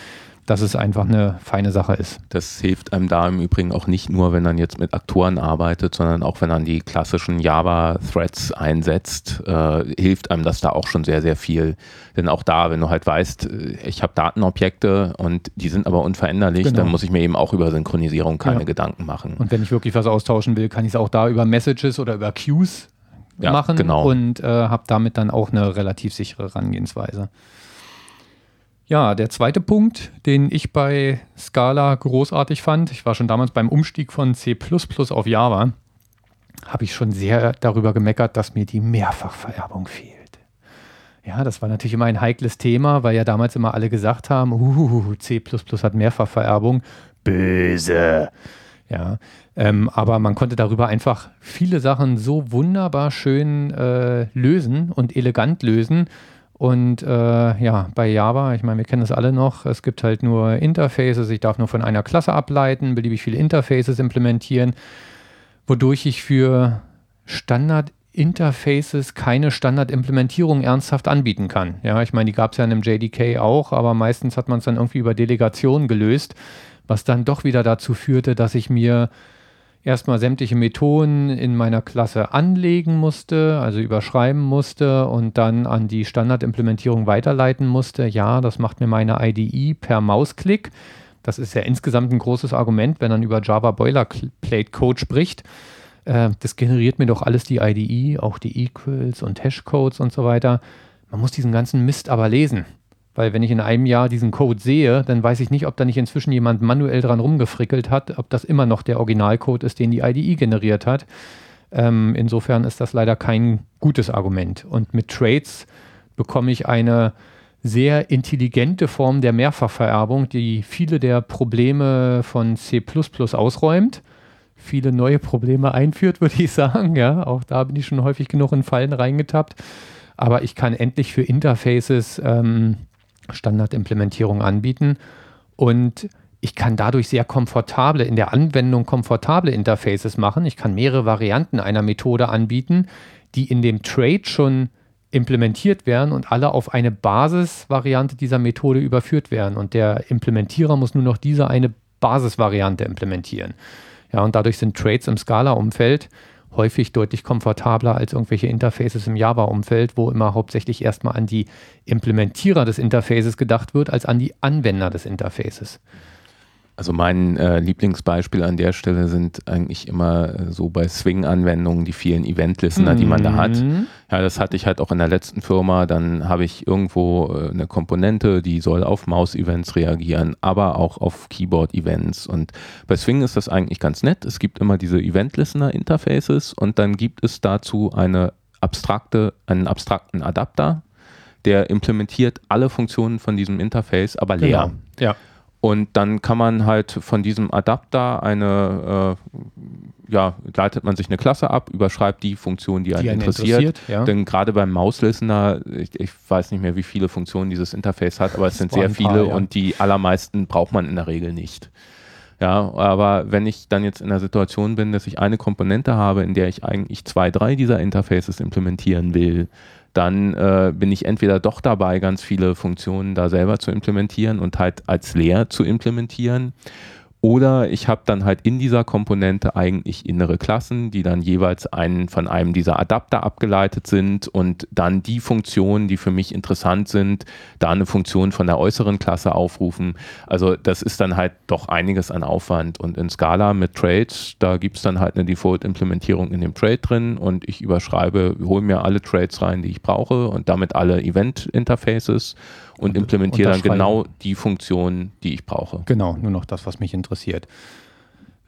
dass es einfach eine feine Sache ist. Das hilft einem da im Übrigen auch nicht nur, wenn man jetzt mit Aktoren arbeitet, sondern auch wenn man die klassischen Java-Threads einsetzt, äh, hilft einem das da auch schon sehr, sehr viel. Denn auch da, wenn du halt weißt, äh, ich habe Datenobjekte und die sind aber unveränderlich, genau. dann muss ich mir eben auch über Synchronisierung keine ja. Gedanken machen. Und wenn ich wirklich was austauschen will, kann ich es auch da über Messages oder über Queues ja, machen genau. und äh, habe damit dann auch eine relativ sichere Herangehensweise. Ja, der zweite Punkt, den ich bei Scala großartig fand, ich war schon damals beim Umstieg von C auf Java, habe ich schon sehr darüber gemeckert, dass mir die Mehrfachvererbung fehlt. Ja, das war natürlich immer ein heikles Thema, weil ja damals immer alle gesagt haben, uh, C hat Mehrfachvererbung, böse. Ja, ähm, aber man konnte darüber einfach viele Sachen so wunderbar schön äh, lösen und elegant lösen, und äh, ja, bei Java, ich meine, wir kennen das alle noch, es gibt halt nur Interfaces, ich darf nur von einer Klasse ableiten, beliebig viele Interfaces implementieren, wodurch ich für Standard-Interfaces keine Standard-Implementierung ernsthaft anbieten kann. Ja, ich meine, die gab es ja in einem JDK auch, aber meistens hat man es dann irgendwie über Delegation gelöst, was dann doch wieder dazu führte, dass ich mir erstmal sämtliche Methoden in meiner Klasse anlegen musste, also überschreiben musste und dann an die Standardimplementierung weiterleiten musste. Ja, das macht mir meine IDE per Mausklick. Das ist ja insgesamt ein großes Argument, wenn man über Java Boilerplate Code spricht. Äh, das generiert mir doch alles die IDE, auch die Equals und Hashcodes und so weiter. Man muss diesen ganzen Mist aber lesen. Weil wenn ich in einem Jahr diesen Code sehe, dann weiß ich nicht, ob da nicht inzwischen jemand manuell dran rumgefrickelt hat, ob das immer noch der Originalcode ist, den die IDE generiert hat. Ähm, insofern ist das leider kein gutes Argument. Und mit Trades bekomme ich eine sehr intelligente Form der Mehrfachvererbung, die viele der Probleme von C ausräumt, viele neue Probleme einführt, <laughs> würde ich sagen. Ja, auch da bin ich schon häufig genug in Fallen reingetappt. Aber ich kann endlich für Interfaces ähm, Standardimplementierung anbieten. Und ich kann dadurch sehr komfortable, in der Anwendung komfortable Interfaces machen. Ich kann mehrere Varianten einer Methode anbieten, die in dem Trade schon implementiert werden und alle auf eine Basisvariante dieser Methode überführt werden. Und der Implementierer muss nur noch diese eine Basisvariante implementieren. Ja, und dadurch sind Trades im Scala-Umfeld häufig deutlich komfortabler als irgendwelche Interfaces im Java-Umfeld, wo immer hauptsächlich erstmal an die Implementierer des Interfaces gedacht wird, als an die Anwender des Interfaces. Also mein äh, Lieblingsbeispiel an der Stelle sind eigentlich immer äh, so bei Swing-Anwendungen die vielen Event-Listener, mhm. die man da hat. Mhm. Ja, das hatte ich halt auch in der letzten Firma. Dann habe ich irgendwo äh, eine Komponente, die soll auf Maus-Events reagieren, aber auch auf Keyboard-Events. Und bei Swing ist das eigentlich ganz nett. Es gibt immer diese Event-Listener-Interfaces und dann gibt es dazu eine abstrakte, einen abstrakten Adapter, der implementiert alle Funktionen von diesem Interface, aber leer. Genau. Ja. Und dann kann man halt von diesem Adapter eine, äh, ja, leitet man sich eine Klasse ab, überschreibt die Funktion, die einen, die einen interessiert. interessiert ja. Denn gerade beim Mauslistener, ich, ich, weiß nicht mehr, wie viele Funktionen dieses Interface hat, aber es sind sehr viele paar, ja. und die allermeisten braucht man in der Regel nicht. Ja, aber wenn ich dann jetzt in der Situation bin, dass ich eine Komponente habe, in der ich eigentlich zwei, drei dieser Interfaces implementieren will, dann äh, bin ich entweder doch dabei, ganz viele Funktionen da selber zu implementieren und halt als leer zu implementieren oder ich habe dann halt in dieser Komponente eigentlich innere Klassen, die dann jeweils einen von einem dieser Adapter abgeleitet sind und dann die Funktionen, die für mich interessant sind, da eine Funktion von der äußeren Klasse aufrufen. Also das ist dann halt doch einiges an Aufwand. Und in Scala mit Trades, da gibt es dann halt eine Default-Implementierung in dem Trade drin und ich überschreibe, hole mir alle Trades rein, die ich brauche und damit alle Event-Interfaces und, und implementiere dann genau die Funktion, die ich brauche. Genau, nur noch das, was mich interessiert.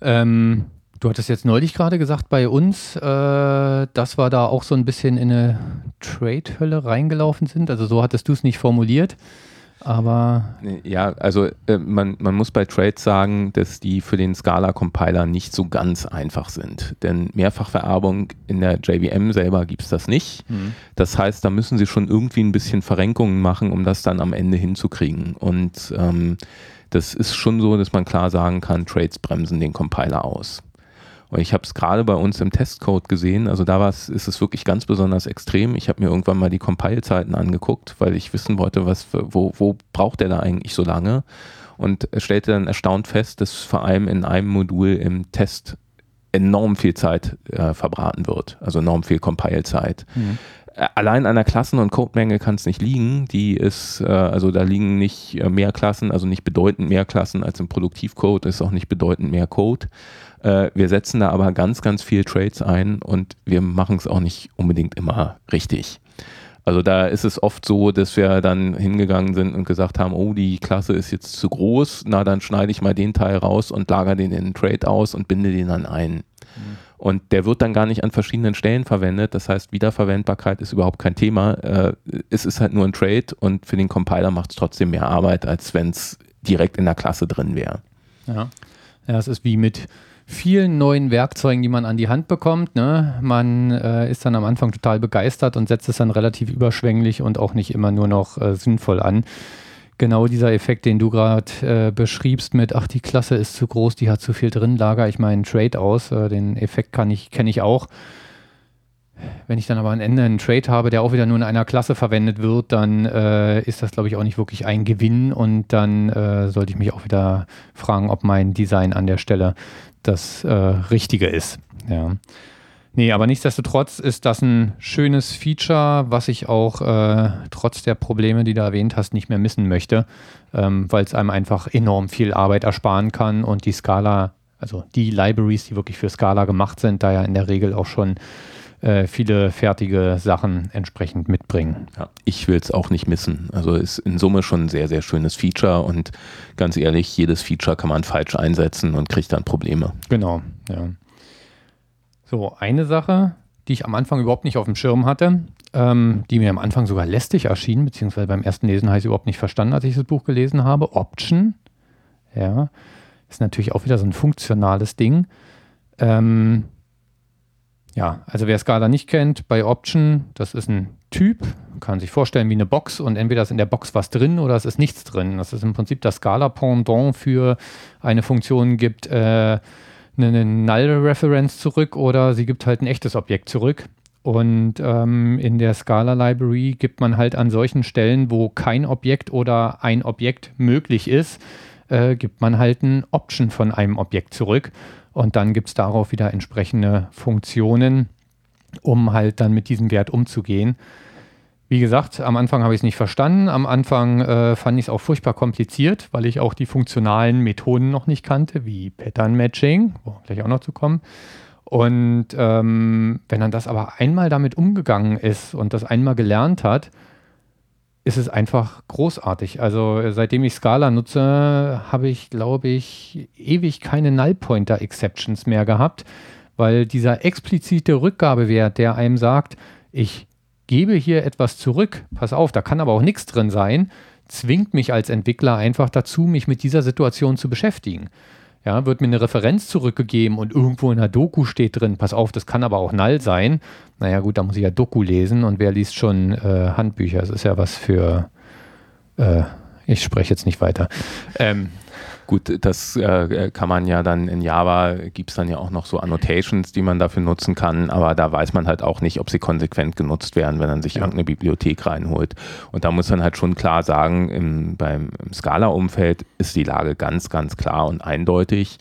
Ähm, du hattest jetzt neulich gerade gesagt, bei uns, äh, dass wir da auch so ein bisschen in eine Trade-Hölle reingelaufen sind. Also so hattest du es nicht formuliert. Aber. Ja, also äh, man, man muss bei Trades sagen, dass die für den Scala-Compiler nicht so ganz einfach sind. Denn Mehrfachvererbung in der JVM selber gibt es das nicht. Mhm. Das heißt, da müssen sie schon irgendwie ein bisschen Verrenkungen machen, um das dann am Ende hinzukriegen. Und ähm, das ist schon so, dass man klar sagen kann, Trades bremsen den Compiler aus. Und ich habe es gerade bei uns im Testcode gesehen, also da ist es wirklich ganz besonders extrem. Ich habe mir irgendwann mal die Compile-Zeiten angeguckt, weil ich wissen wollte, was, wo, wo braucht der da eigentlich so lange? Und stellte dann erstaunt fest, dass vor allem in einem Modul im Test enorm viel Zeit äh, verbraten wird, also enorm viel Compile-Zeit. Mhm allein an der Klassen- und Codemenge kann es nicht liegen. Die ist, äh, also da liegen nicht äh, mehr Klassen, also nicht bedeutend mehr Klassen als im Produktivcode, ist auch nicht bedeutend mehr Code. Äh, wir setzen da aber ganz, ganz viel Trades ein und wir machen es auch nicht unbedingt immer richtig. Also da ist es oft so, dass wir dann hingegangen sind und gesagt haben, oh, die Klasse ist jetzt zu groß, na dann schneide ich mal den Teil raus und lager den in den Trade aus und binde den dann ein. Mhm. Und der wird dann gar nicht an verschiedenen Stellen verwendet. Das heißt, Wiederverwendbarkeit ist überhaupt kein Thema. Äh, es ist halt nur ein Trade und für den Compiler macht es trotzdem mehr Arbeit, als wenn es direkt in der Klasse drin wäre. Ja. ja, es ist wie mit vielen neuen Werkzeugen, die man an die Hand bekommt. Ne? Man äh, ist dann am Anfang total begeistert und setzt es dann relativ überschwänglich und auch nicht immer nur noch äh, sinnvoll an. Genau dieser Effekt, den du gerade äh, beschriebst mit, ach, die Klasse ist zu groß, die hat zu viel drin, lager ich meinen Trade aus. Äh, den Effekt kann ich, kenne ich auch. Wenn ich dann aber am Ende einen Trade habe, der auch wieder nur in einer Klasse verwendet wird, dann äh, ist das, glaube ich, auch nicht wirklich ein Gewinn und dann äh, sollte ich mich auch wieder fragen, ob mein Design an der Stelle das äh, Richtige ist. Ja. Nee, aber nichtsdestotrotz ist das ein schönes Feature, was ich auch äh, trotz der Probleme, die du erwähnt hast, nicht mehr missen möchte, ähm, weil es einem einfach enorm viel Arbeit ersparen kann und die Scala, also die Libraries, die wirklich für Scala gemacht sind, da ja in der Regel auch schon äh, viele fertige Sachen entsprechend mitbringen. Ja, ich will es auch nicht missen. Also ist in Summe schon ein sehr, sehr schönes Feature und ganz ehrlich, jedes Feature kann man falsch einsetzen und kriegt dann Probleme. Genau, ja. So, eine Sache, die ich am Anfang überhaupt nicht auf dem Schirm hatte, ähm, die mir am Anfang sogar lästig erschien, beziehungsweise beim ersten Lesen habe ich überhaupt nicht verstanden, als ich das Buch gelesen habe. Option, ja, ist natürlich auch wieder so ein funktionales Ding. Ähm, ja, also wer Scala nicht kennt, bei Option, das ist ein Typ, kann sich vorstellen wie eine Box und entweder ist in der Box was drin oder es ist nichts drin. Das ist im Prinzip das Scala-Pendant für eine Funktion gibt äh, eine Null-Reference zurück oder sie gibt halt ein echtes Objekt zurück. Und ähm, in der Scala-Library gibt man halt an solchen Stellen, wo kein Objekt oder ein Objekt möglich ist, äh, gibt man halt ein Option von einem Objekt zurück. Und dann gibt es darauf wieder entsprechende Funktionen, um halt dann mit diesem Wert umzugehen. Wie gesagt, am Anfang habe ich es nicht verstanden. Am Anfang äh, fand ich es auch furchtbar kompliziert, weil ich auch die funktionalen Methoden noch nicht kannte, wie Pattern Matching, wo gleich auch noch zu kommen. Und ähm, wenn dann das aber einmal damit umgegangen ist und das einmal gelernt hat, ist es einfach großartig. Also seitdem ich Scala nutze, habe ich, glaube ich, ewig keine Null-Pointer-Exceptions mehr gehabt, weil dieser explizite Rückgabewert, der einem sagt, ich gebe hier etwas zurück, pass auf, da kann aber auch nichts drin sein, zwingt mich als Entwickler einfach dazu, mich mit dieser Situation zu beschäftigen. Ja, wird mir eine Referenz zurückgegeben und irgendwo in der Doku steht drin, pass auf, das kann aber auch null sein. Naja, gut, da muss ich ja Doku lesen und wer liest schon äh, Handbücher? Das ist ja was für, äh, ich spreche jetzt nicht weiter. Ähm, Gut, das äh, kann man ja dann in Java, gibt es dann ja auch noch so Annotations, die man dafür nutzen kann, aber da weiß man halt auch nicht, ob sie konsequent genutzt werden, wenn man sich ja. irgendeine Bibliothek reinholt. Und da muss man halt schon klar sagen, im, beim Scala-Umfeld ist die Lage ganz, ganz klar und eindeutig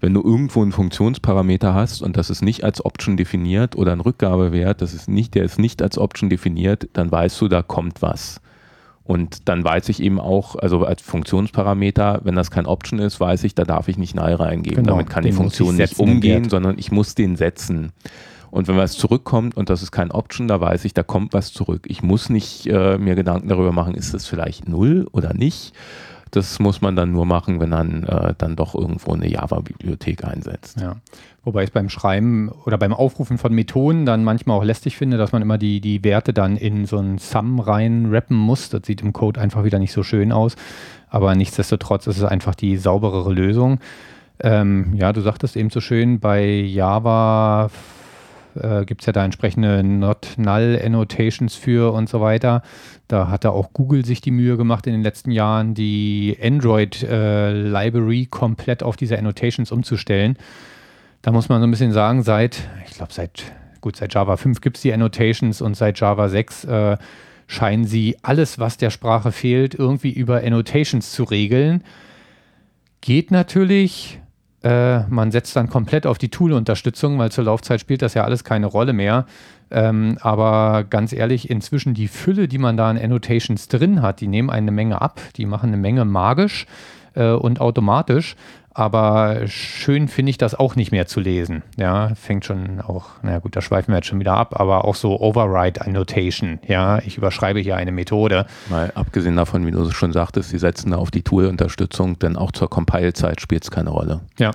wenn du irgendwo einen Funktionsparameter hast und das ist nicht als Option definiert oder ein Rückgabewert, das ist nicht, der ist nicht als Option definiert, dann weißt du, da kommt was. Und dann weiß ich eben auch, also als Funktionsparameter, wenn das kein Option ist, weiß ich, da darf ich nicht null reingeben. Genau, Damit kann die Funktion nicht umgehen, sondern ich muss den setzen. Und wenn was zurückkommt und das ist kein Option, da weiß ich, da kommt was zurück. Ich muss nicht äh, mir Gedanken darüber machen, ist das vielleicht null oder nicht, das muss man dann nur machen, wenn man äh, dann doch irgendwo eine Java-Bibliothek einsetzt. Ja. Wobei ich beim Schreiben oder beim Aufrufen von Methoden dann manchmal auch lästig finde, dass man immer die, die Werte dann in so ein Sum rein rappen muss. Das sieht im Code einfach wieder nicht so schön aus. Aber nichtsdestotrotz ist es einfach die sauberere Lösung. Ähm, ja, du sagtest eben so schön, bei Java äh, gibt es ja da entsprechende Not-Null-Annotations für und so weiter. Da hat da auch Google sich die Mühe gemacht in den letzten Jahren, die Android-Library äh, komplett auf diese Annotations umzustellen. Da muss man so ein bisschen sagen, seit, ich glaube, seit, gut, seit Java 5 gibt es die Annotations und seit Java 6 äh, scheinen sie alles, was der Sprache fehlt, irgendwie über Annotations zu regeln. Geht natürlich, äh, man setzt dann komplett auf die Tool-Unterstützung, weil zur Laufzeit spielt das ja alles keine Rolle mehr. Ähm, aber ganz ehrlich, inzwischen die Fülle, die man da an Annotations drin hat, die nehmen eine Menge ab, die machen eine Menge magisch äh, und automatisch. Aber schön finde ich das auch nicht mehr zu lesen. Ja, fängt schon auch, na gut, da schweifen wir jetzt schon wieder ab, aber auch so Override Annotation. Ja, ich überschreibe hier eine Methode. Mal abgesehen davon, wie du schon sagtest, sie setzen da auf die Tool-Unterstützung, denn auch zur Compile-Zeit spielt es keine Rolle. Ja.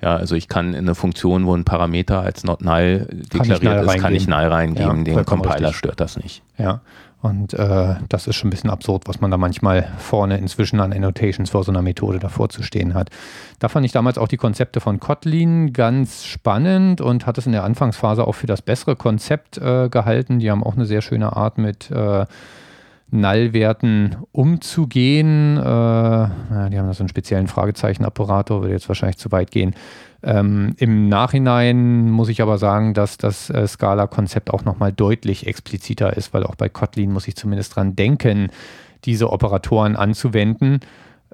Ja, also ich kann in eine Funktion, wo ein Parameter als not null deklariert ist, kann ich null reingeben. Ja, Den Compiler richtig. stört das nicht. Ja. Und äh, das ist schon ein bisschen absurd, was man da manchmal vorne inzwischen an Annotations vor so einer Methode davor zu stehen hat. Da fand ich damals auch die Konzepte von Kotlin ganz spannend und hat es in der Anfangsphase auch für das bessere Konzept äh, gehalten. Die haben auch eine sehr schöne Art mit äh, Nullwerten umzugehen. Äh, die haben da so einen speziellen Fragezeichen-Operator, würde jetzt wahrscheinlich zu weit gehen. Ähm, Im Nachhinein muss ich aber sagen, dass das äh, Scala-Konzept auch nochmal deutlich expliziter ist, weil auch bei Kotlin muss ich zumindest dran denken, diese Operatoren anzuwenden.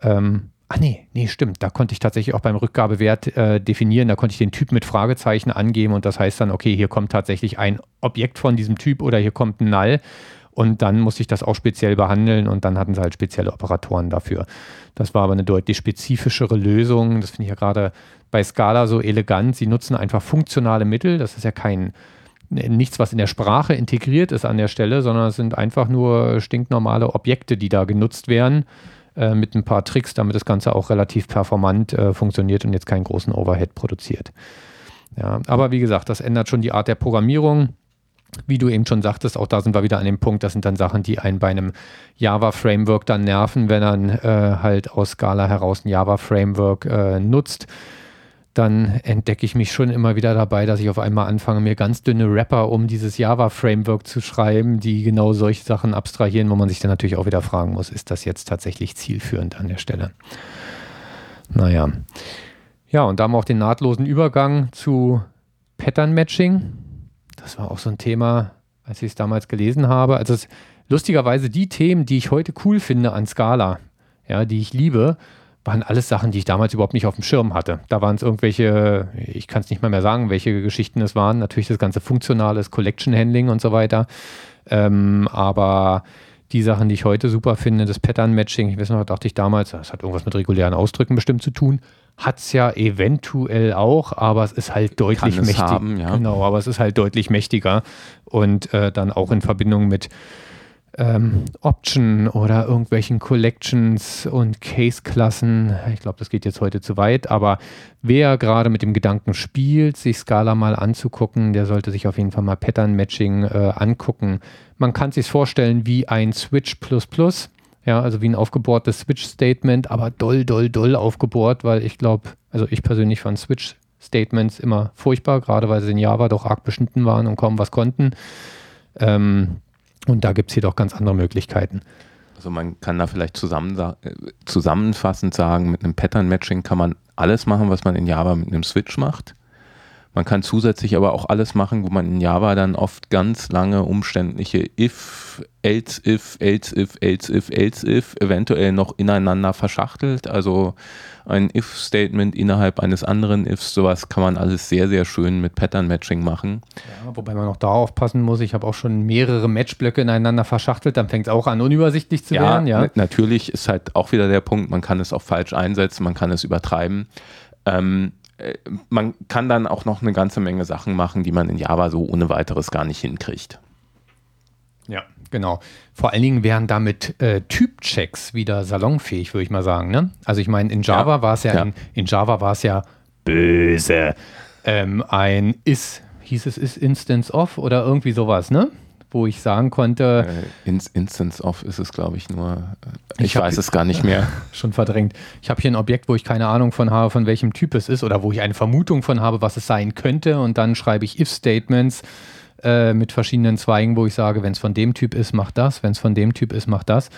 Ähm, Ach nee, nee, stimmt. Da konnte ich tatsächlich auch beim Rückgabewert äh, definieren. Da konnte ich den Typ mit Fragezeichen angeben und das heißt dann, okay, hier kommt tatsächlich ein Objekt von diesem Typ oder hier kommt ein Null. Und dann musste ich das auch speziell behandeln und dann hatten sie halt spezielle Operatoren dafür. Das war aber eine deutlich spezifischere Lösung. Das finde ich ja gerade bei Scala so elegant. Sie nutzen einfach funktionale Mittel. Das ist ja kein nichts, was in der Sprache integriert ist an der Stelle, sondern es sind einfach nur stinknormale Objekte, die da genutzt werden äh, mit ein paar Tricks, damit das Ganze auch relativ performant äh, funktioniert und jetzt keinen großen Overhead produziert. Ja, aber wie gesagt, das ändert schon die Art der Programmierung wie du eben schon sagtest, auch da sind wir wieder an dem Punkt, das sind dann Sachen, die einen bei einem Java-Framework dann nerven, wenn man äh, halt aus Scala heraus ein Java-Framework äh, nutzt. Dann entdecke ich mich schon immer wieder dabei, dass ich auf einmal anfange, mir ganz dünne Wrapper um dieses Java-Framework zu schreiben, die genau solche Sachen abstrahieren, wo man sich dann natürlich auch wieder fragen muss, ist das jetzt tatsächlich zielführend an der Stelle? Naja. Ja, und da haben wir auch den nahtlosen Übergang zu Pattern-Matching das war auch so ein Thema, als ich es damals gelesen habe. Also es, lustigerweise die Themen, die ich heute cool finde an Scala, ja, die ich liebe, waren alles Sachen, die ich damals überhaupt nicht auf dem Schirm hatte. Da waren es irgendwelche, ich kann es nicht mal mehr sagen, welche Geschichten es waren. Natürlich das ganze funktionales Collection Handling und so weiter. Ähm, aber die Sachen, die ich heute super finde, das Pattern Matching, ich weiß noch, dachte ich damals, das hat irgendwas mit regulären Ausdrücken bestimmt zu tun hat es ja eventuell auch, aber es ist halt deutlich mächtiger. Ja. Genau, aber es ist halt deutlich mächtiger und äh, dann auch in Verbindung mit ähm, Option oder irgendwelchen Collections und Case-Klassen. Ich glaube, das geht jetzt heute zu weit, aber wer gerade mit dem Gedanken spielt, sich Scala mal anzugucken, der sollte sich auf jeden Fall mal Pattern-Matching äh, angucken. Man kann sich vorstellen wie ein Switch ja, also wie ein aufgebohrtes Switch-Statement, aber doll, doll, doll aufgebohrt, weil ich glaube, also ich persönlich fand Switch-Statements immer furchtbar, gerade weil sie in Java doch arg beschnitten waren und kaum was konnten. Ähm, und da gibt es jedoch ganz andere Möglichkeiten. Also man kann da vielleicht zusammen, äh, zusammenfassend sagen, mit einem Pattern Matching kann man alles machen, was man in Java mit einem Switch macht. Man kann zusätzlich aber auch alles machen, wo man in Java dann oft ganz lange umständliche if, else if, else if, else if, else if eventuell noch ineinander verschachtelt. Also ein if-Statement innerhalb eines anderen ifs, sowas kann man alles sehr, sehr schön mit Pattern-Matching machen. Ja, wobei man auch da aufpassen muss, ich habe auch schon mehrere Matchblöcke ineinander verschachtelt, dann fängt es auch an, unübersichtlich zu ja, werden. Ja, natürlich ist halt auch wieder der Punkt, man kann es auch falsch einsetzen, man kann es übertreiben. Ähm, äh, man kann dann auch noch eine ganze Menge Sachen machen, die man in Java so ohne weiteres gar nicht hinkriegt. Ja, genau. Vor allen Dingen wären damit äh, Typchecks wieder salonfähig, würde ich mal sagen. Ne? Also ich meine, in Java ja, war es ja, ja. In, in, Java war es ja böse. Ähm, ein is, hieß es is Instance of oder irgendwie sowas, ne? Wo ich sagen konnte. Äh, Instance of ist es, glaube ich, nur. Äh, ich, ich weiß es gar nicht mehr. <laughs> Schon verdrängt. Ich habe hier ein Objekt, wo ich keine Ahnung von habe, von welchem Typ es ist oder wo ich eine Vermutung von habe, was es sein könnte. Und dann schreibe ich if-Statements äh, mit verschiedenen Zweigen, wo ich sage, wenn es von dem Typ ist, mach das, wenn es von dem Typ ist, mach das.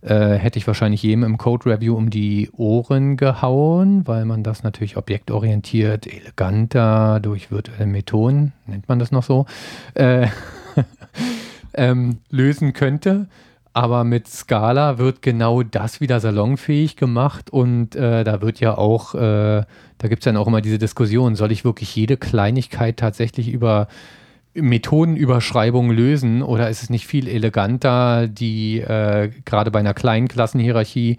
Äh, hätte ich wahrscheinlich jedem im Code Review um die Ohren gehauen, weil man das natürlich objektorientiert, eleganter durch virtuelle Methoden, nennt man das noch so, äh, <laughs> ähm, lösen könnte. Aber mit Scala wird genau das wieder salonfähig gemacht und äh, da wird ja auch, äh, da gibt es dann auch immer diese Diskussion, soll ich wirklich jede Kleinigkeit tatsächlich über Methodenüberschreibungen lösen oder ist es nicht viel eleganter, die äh, gerade bei einer kleinen Klassenhierarchie,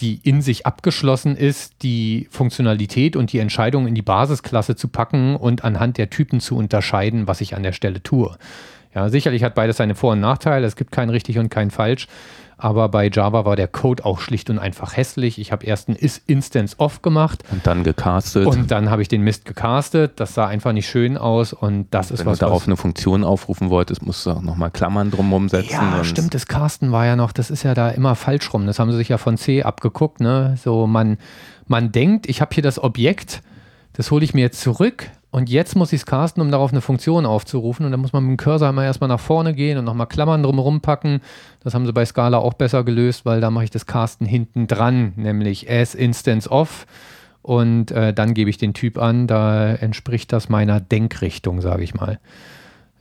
die in sich abgeschlossen ist, die Funktionalität und die Entscheidung in die Basisklasse zu packen und anhand der Typen zu unterscheiden, was ich an der Stelle tue. Ja, sicherlich hat beides seine Vor- und Nachteile. Es gibt kein richtig und kein falsch. Aber bei Java war der Code auch schlicht und einfach hässlich. Ich habe erst ein Is-Instance off gemacht. Und dann gecastet. Und dann habe ich den Mist gecastet. Das sah einfach nicht schön aus. Und das und ist wenn was. Wenn du darauf eine Funktion aufrufen wolltest, musst du auch nochmal Klammern drumherum setzen. Ja, stimmt. Das Casten war ja noch, das ist ja da immer falsch rum. Das haben sie sich ja von C abgeguckt. Ne? So, man, man denkt, ich habe hier das Objekt, das hole ich mir jetzt zurück und jetzt muss ich es casten, um darauf eine Funktion aufzurufen. Und dann muss man mit dem Cursor immer erstmal nach vorne gehen und nochmal Klammern drumherum packen. Das haben sie bei Scala auch besser gelöst, weil da mache ich das Casten hinten dran, nämlich as instance of. Und äh, dann gebe ich den Typ an. Da entspricht das meiner Denkrichtung, sage ich mal.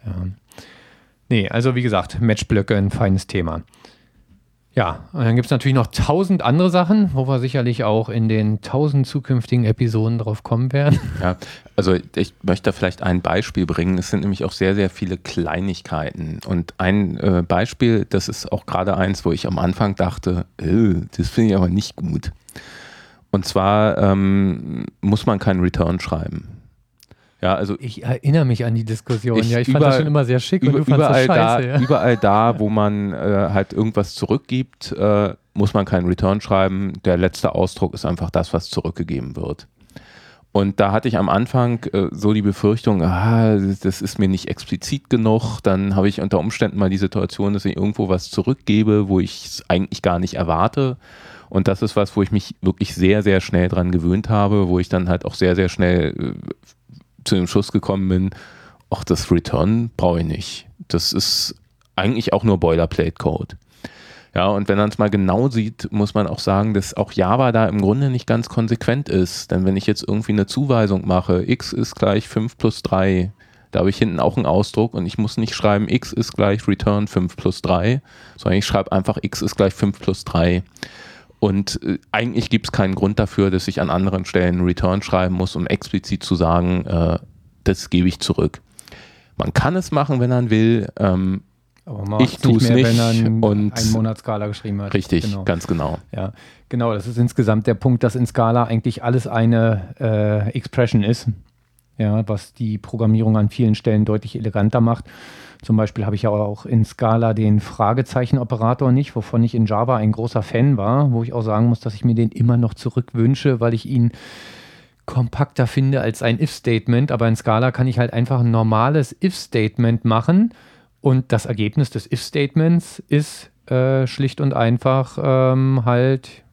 Ja. Nee, also wie gesagt, Matchblöcke ein feines Thema. Ja, und dann gibt es natürlich noch tausend andere Sachen, wo wir sicherlich auch in den tausend zukünftigen Episoden drauf kommen werden. <laughs> Ja, also ich möchte vielleicht ein Beispiel bringen. Es sind nämlich auch sehr, sehr viele Kleinigkeiten. Und ein äh, Beispiel, das ist auch gerade eins, wo ich am Anfang dachte, äh, das finde ich aber nicht gut. Und zwar ähm, muss man keinen Return schreiben. Ja, also ich erinnere mich an die Diskussion. Ich, ja, ich fand überall, das schon immer sehr schick über, und du überall das scheiße, da, ja. Überall da, <laughs> wo man äh, halt irgendwas zurückgibt, äh, muss man keinen Return schreiben. Der letzte Ausdruck ist einfach das, was zurückgegeben wird. Und da hatte ich am Anfang äh, so die Befürchtung, ah, das ist mir nicht explizit genug. Dann habe ich unter Umständen mal die Situation, dass ich irgendwo was zurückgebe, wo ich es eigentlich gar nicht erwarte. Und das ist was, wo ich mich wirklich sehr, sehr schnell dran gewöhnt habe, wo ich dann halt auch sehr, sehr schnell äh, zu dem Schluss gekommen bin, ach, das Return brauche ich nicht. Das ist eigentlich auch nur Boilerplate-Code. Ja, und wenn man es mal genau sieht, muss man auch sagen, dass auch Java da im Grunde nicht ganz konsequent ist. Denn wenn ich jetzt irgendwie eine Zuweisung mache, x ist gleich 5 plus 3, da habe ich hinten auch einen Ausdruck und ich muss nicht schreiben, x ist gleich return 5 plus 3, sondern ich schreibe einfach, x ist gleich 5 plus 3. Und äh, eigentlich gibt es keinen Grund dafür, dass ich an anderen Stellen Return schreiben muss, um explizit zu sagen, äh, das gebe ich zurück. Man kann es machen, wenn man will. Ähm, aber man ich tue es nicht, wenn er einen, und einen Monat Skala geschrieben hat. Richtig, genau. ganz genau. Ja, genau. Das ist insgesamt der Punkt, dass in Skala eigentlich alles eine äh, Expression ist. Ja, was die Programmierung an vielen Stellen deutlich eleganter macht. Zum Beispiel habe ich ja auch in Scala den Fragezeichen-Operator nicht, wovon ich in Java ein großer Fan war, wo ich auch sagen muss, dass ich mir den immer noch zurückwünsche, weil ich ihn kompakter finde als ein If-Statement. Aber in Scala kann ich halt einfach ein normales If-Statement machen und das Ergebnis des If-Statements ist äh, schlicht und einfach ähm, halt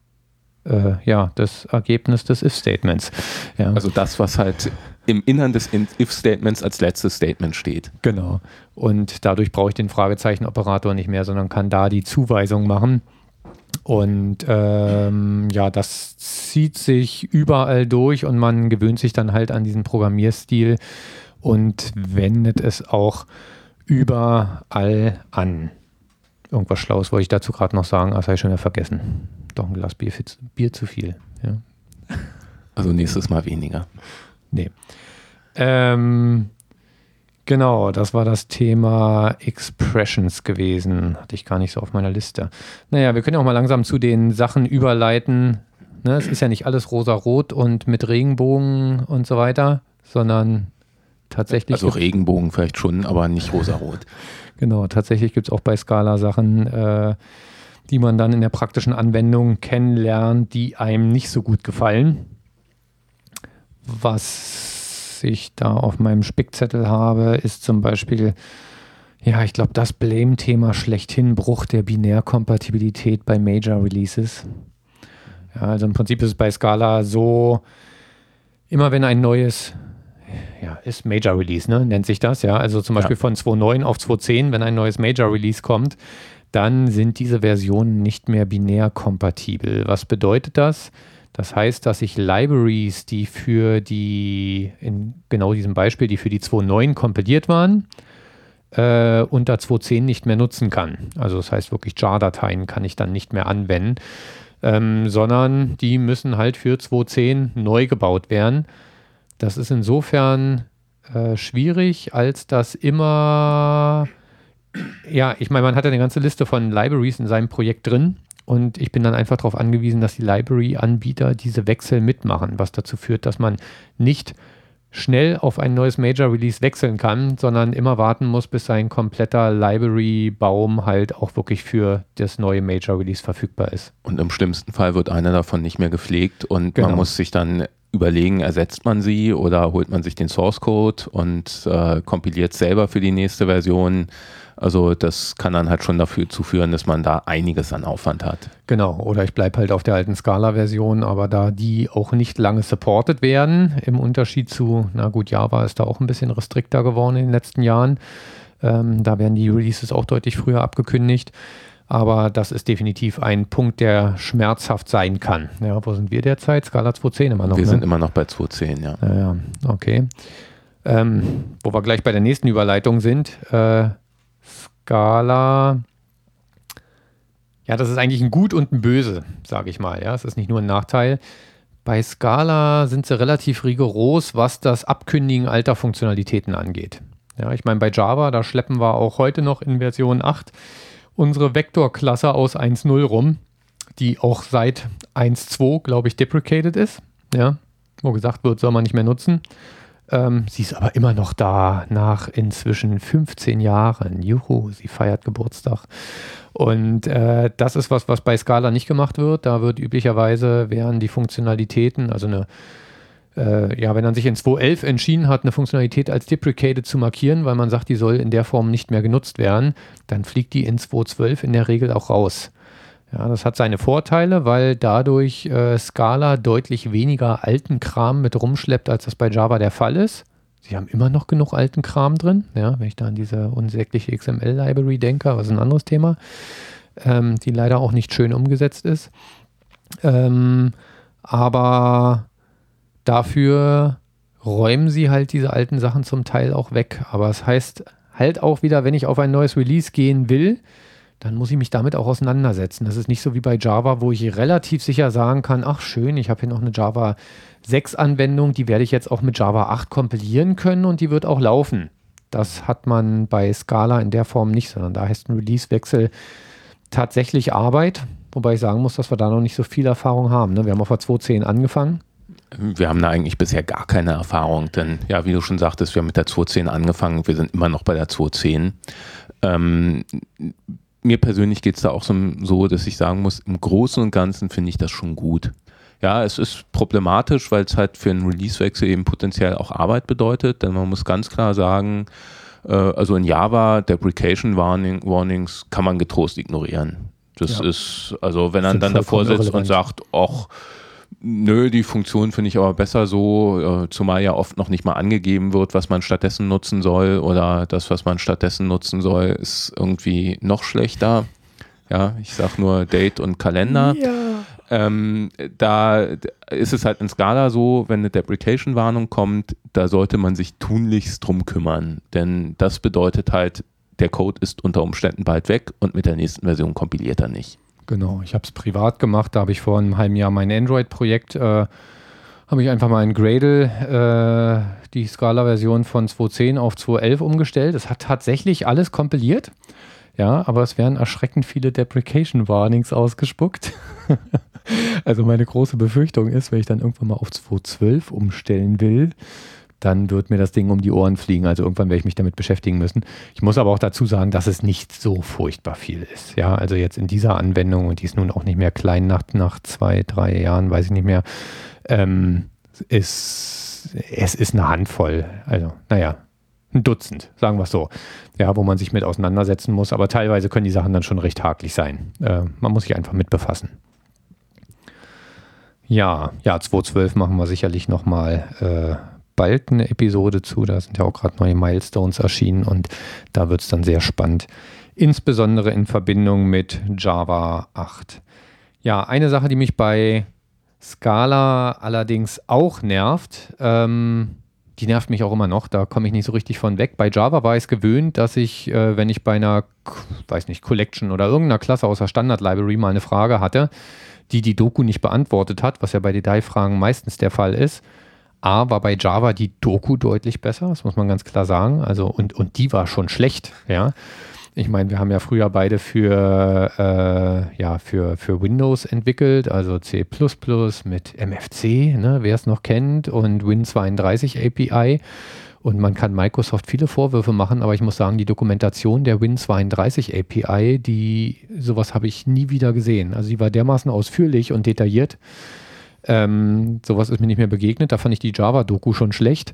äh, ja, das Ergebnis des If-Statements. Ja. Also das, was halt im Innern des If-Statements als letztes Statement steht. Genau. Und dadurch brauche ich den Fragezeichen-Operator nicht mehr, sondern kann da die Zuweisung machen. Und ähm, ja, das zieht sich überall durch und man gewöhnt sich dann halt an diesen Programmierstil und wendet es auch überall an. Irgendwas Schlaues wollte ich dazu gerade noch sagen, aber das habe ich schon wieder vergessen. Doch ein Glas Bier, Bier zu viel. Ja. Also nächstes Mal weniger. Nee. Ähm, genau, das war das Thema Expressions gewesen. Hatte ich gar nicht so auf meiner Liste. Naja, wir können ja auch mal langsam zu den Sachen überleiten. Ne, es ist ja nicht alles rosa-rot und mit Regenbogen und so weiter, sondern tatsächlich. Also Regenbogen vielleicht schon, aber nicht rosa-rot. <laughs> Genau, tatsächlich gibt es auch bei Scala Sachen, äh, die man dann in der praktischen Anwendung kennenlernt, die einem nicht so gut gefallen. Was ich da auf meinem Spickzettel habe, ist zum Beispiel, ja, ich glaube, das Blame-Thema schlechthin, Bruch der Binärkompatibilität bei Major Releases. Ja, also im Prinzip ist es bei Scala so, immer wenn ein neues ja, ist Major Release, ne? nennt sich das, ja. Also zum Beispiel ja. von 2.9 auf 2.10, wenn ein neues Major Release kommt, dann sind diese Versionen nicht mehr binär kompatibel. Was bedeutet das? Das heißt, dass ich Libraries, die für die, in genau diesem Beispiel, die für die 2.9 kompiliert waren, äh, unter 2.10 nicht mehr nutzen kann. Also das heißt wirklich JAR-Dateien kann ich dann nicht mehr anwenden, ähm, sondern die müssen halt für 2.10 neu gebaut werden. Das ist insofern äh, schwierig, als dass immer, ja, ich meine, man hat ja eine ganze Liste von Libraries in seinem Projekt drin und ich bin dann einfach darauf angewiesen, dass die Library-Anbieter diese Wechsel mitmachen, was dazu führt, dass man nicht schnell auf ein neues Major Release wechseln kann, sondern immer warten muss, bis sein kompletter Library-Baum halt auch wirklich für das neue Major Release verfügbar ist. Und im schlimmsten Fall wird einer davon nicht mehr gepflegt und genau. man muss sich dann überlegen, ersetzt man sie oder holt man sich den Source Code und äh, kompiliert selber für die nächste Version. Also das kann dann halt schon dafür zuführen, dass man da einiges an Aufwand hat. Genau, oder ich bleibe halt auf der alten Scala-Version, aber da die auch nicht lange supported werden, im Unterschied zu, na gut, Java ist da auch ein bisschen restrikter geworden in den letzten Jahren. Ähm, da werden die Releases auch deutlich früher abgekündigt. Aber das ist definitiv ein Punkt, der schmerzhaft sein kann. Ja, wo sind wir derzeit? Skala 210 immer noch. Wir ne? sind immer noch bei 210, ja. Ja, ja. okay. Ähm, wo wir gleich bei der nächsten Überleitung sind. Äh, Skala. Ja, das ist eigentlich ein Gut und ein Böse, sage ich mal. Ja, es ist nicht nur ein Nachteil. Bei Scala sind sie relativ rigoros, was das Abkündigen alter Funktionalitäten angeht. Ja, ich meine, bei Java, da schleppen wir auch heute noch in Version 8 unsere Vektorklasse aus 1.0 rum, die auch seit 1.2, glaube ich, deprecated ist. Ja, wo gesagt wird, soll man nicht mehr nutzen. Ähm, sie ist aber immer noch da, nach inzwischen 15 Jahren. Juhu, sie feiert Geburtstag. Und äh, das ist was, was bei Scala nicht gemacht wird. Da wird üblicherweise, werden die Funktionalitäten, also eine äh, ja, wenn man sich in 2.11 entschieden hat, eine Funktionalität als deprecated zu markieren, weil man sagt, die soll in der Form nicht mehr genutzt werden, dann fliegt die in 2.12 in der Regel auch raus. Ja, das hat seine Vorteile, weil dadurch äh, Scala deutlich weniger alten Kram mit rumschleppt, als das bei Java der Fall ist. Sie haben immer noch genug alten Kram drin, ja, wenn ich da an diese unsägliche XML-Library denke, was ist ein anderes Thema, ähm, die leider auch nicht schön umgesetzt ist. Ähm, aber Dafür räumen sie halt diese alten Sachen zum Teil auch weg. Aber es das heißt halt auch wieder, wenn ich auf ein neues Release gehen will, dann muss ich mich damit auch auseinandersetzen. Das ist nicht so wie bei Java, wo ich relativ sicher sagen kann, ach schön, ich habe hier noch eine Java 6 Anwendung, die werde ich jetzt auch mit Java 8 kompilieren können und die wird auch laufen. Das hat man bei Scala in der Form nicht, sondern da heißt ein Release-Wechsel tatsächlich Arbeit, wobei ich sagen muss, dass wir da noch nicht so viel Erfahrung haben. Ne? Wir haben auf der 2.10 angefangen wir haben da eigentlich bisher gar keine Erfahrung, denn ja, wie du schon sagtest, wir haben mit der 210 angefangen, wir sind immer noch bei der 210. Ähm, mir persönlich geht es da auch so, so, dass ich sagen muss, im Großen und Ganzen finde ich das schon gut. Ja, es ist problematisch, weil es halt für einen Releasewechsel eben potenziell auch Arbeit bedeutet, denn man muss ganz klar sagen, äh, also in Java, Deprecation Warning, Warnings kann man getrost ignorieren. Das ja. ist, also wenn er dann davor sitzt und sagt, ach, Nö, die Funktion finde ich aber besser so, äh, zumal ja oft noch nicht mal angegeben wird, was man stattdessen nutzen soll oder das, was man stattdessen nutzen soll, ist irgendwie noch schlechter. Ja, ich sag nur Date und Kalender. Ja. Ähm, da ist es halt in Scala so, wenn eine Deprecation-Warnung kommt, da sollte man sich tunlichst drum kümmern. Denn das bedeutet halt, der Code ist unter Umständen bald weg und mit der nächsten Version kompiliert er nicht. Genau, ich habe es privat gemacht. Da habe ich vor einem halben Jahr mein Android-Projekt, äh, habe ich einfach mal in Gradle äh, die Scala-Version von 2.10 auf 2.11 umgestellt. Es hat tatsächlich alles kompiliert. Ja, aber es werden erschreckend viele Deprecation Warnings ausgespuckt. <laughs> also meine große Befürchtung ist, wenn ich dann irgendwann mal auf 2.12 umstellen will, dann wird mir das Ding um die Ohren fliegen. Also irgendwann werde ich mich damit beschäftigen müssen. Ich muss aber auch dazu sagen, dass es nicht so furchtbar viel ist. Ja, also jetzt in dieser Anwendung, und die ist nun auch nicht mehr klein nach, nach zwei, drei Jahren, weiß ich nicht mehr, ähm, ist, es ist eine Handvoll. Also, naja, ein Dutzend, sagen wir es so. Ja, wo man sich mit auseinandersetzen muss. Aber teilweise können die Sachen dann schon recht haklich sein. Äh, man muss sich einfach mit befassen. Ja, ja, 2.12 machen wir sicherlich nochmal äh, bald eine Episode zu. Da sind ja auch gerade neue Milestones erschienen und da wird es dann sehr spannend. Insbesondere in Verbindung mit Java 8. Ja, eine Sache, die mich bei Scala allerdings auch nervt, ähm, die nervt mich auch immer noch, da komme ich nicht so richtig von weg. Bei Java war ich es gewöhnt, dass ich, äh, wenn ich bei einer, weiß nicht, Collection oder irgendeiner Klasse aus der Standard Library mal eine Frage hatte, die die Doku nicht beantwortet hat, was ja bei Detailfragen meistens der Fall ist, A war bei Java die Doku deutlich besser, das muss man ganz klar sagen. Also, und, und die war schon schlecht, ja. Ich meine, wir haben ja früher beide für, äh, ja, für, für Windows entwickelt, also C mit MFC, ne, wer es noch kennt, und Win32 API. Und man kann Microsoft viele Vorwürfe machen, aber ich muss sagen, die Dokumentation der Win32 API, die sowas habe ich nie wieder gesehen. Also die war dermaßen ausführlich und detailliert. Ähm, sowas ist mir nicht mehr begegnet. Da fand ich die Java-Doku schon schlecht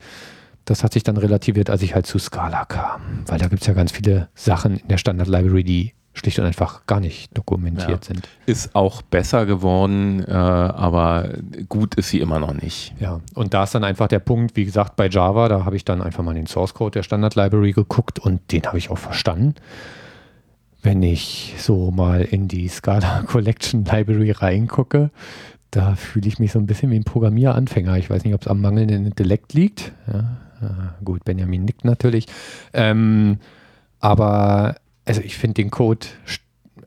das hat sich dann relativiert, als ich halt zu Scala kam. Weil da gibt es ja ganz viele Sachen in der Standard Library, die schlicht und einfach gar nicht dokumentiert ja. sind. Ist auch besser geworden, äh, aber gut ist sie immer noch nicht. Ja, und da ist dann einfach der Punkt, wie gesagt, bei Java, da habe ich dann einfach mal den Source Code der Standard Library geguckt und den habe ich auch verstanden. Wenn ich so mal in die Scala <laughs> Collection Library reingucke, da fühle ich mich so ein bisschen wie ein Programmieranfänger. Ich weiß nicht, ob es am mangelnden Intellekt liegt. Ja, gut, Benjamin nickt natürlich. Ähm, aber also ich finde den Code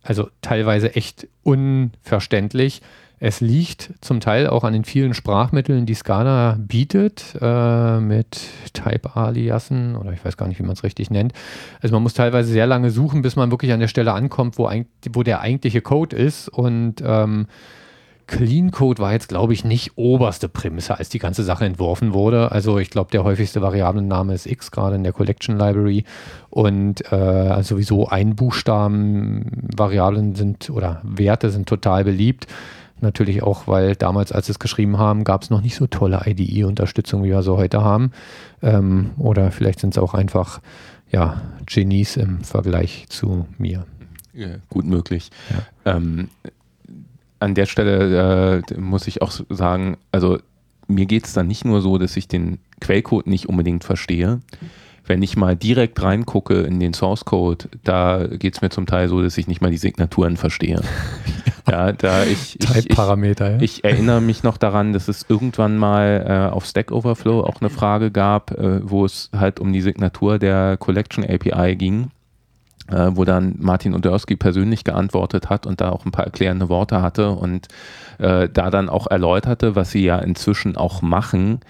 also teilweise echt unverständlich. Es liegt zum Teil auch an den vielen Sprachmitteln, die Scala bietet, äh, mit Type-Aliasen oder ich weiß gar nicht, wie man es richtig nennt. Also man muss teilweise sehr lange suchen, bis man wirklich an der Stelle ankommt, wo, wo der eigentliche Code ist. Und ähm, Clean Code war jetzt, glaube ich, nicht oberste Prämisse, als die ganze Sache entworfen wurde. Also ich glaube, der häufigste Variablenname ist X, gerade in der Collection Library. Und äh, sowieso Einbuchstaben-Variablen sind oder Werte sind total beliebt. Natürlich auch, weil damals, als sie es geschrieben haben, gab es noch nicht so tolle IDE-Unterstützung, wie wir so heute haben. Ähm, oder vielleicht sind es auch einfach ja, Genies im Vergleich zu mir. Ja, gut möglich. Ja. Ähm, an der Stelle äh, muss ich auch sagen, also mir geht es dann nicht nur so, dass ich den Quellcode nicht unbedingt verstehe. Wenn ich mal direkt reingucke in den Source Code, da geht es mir zum Teil so, dass ich nicht mal die Signaturen verstehe. <laughs> ja, da ich, ich, ich, Parameter, ja. ich, erinnere mich noch daran, dass es irgendwann mal äh, auf Stack Overflow auch eine Frage gab, äh, wo es halt um die Signatur der Collection API ging äh, wo dann Martin Odersky persönlich geantwortet hat und da auch ein paar erklärende Worte hatte und äh, da dann auch erläuterte, was sie ja inzwischen auch machen,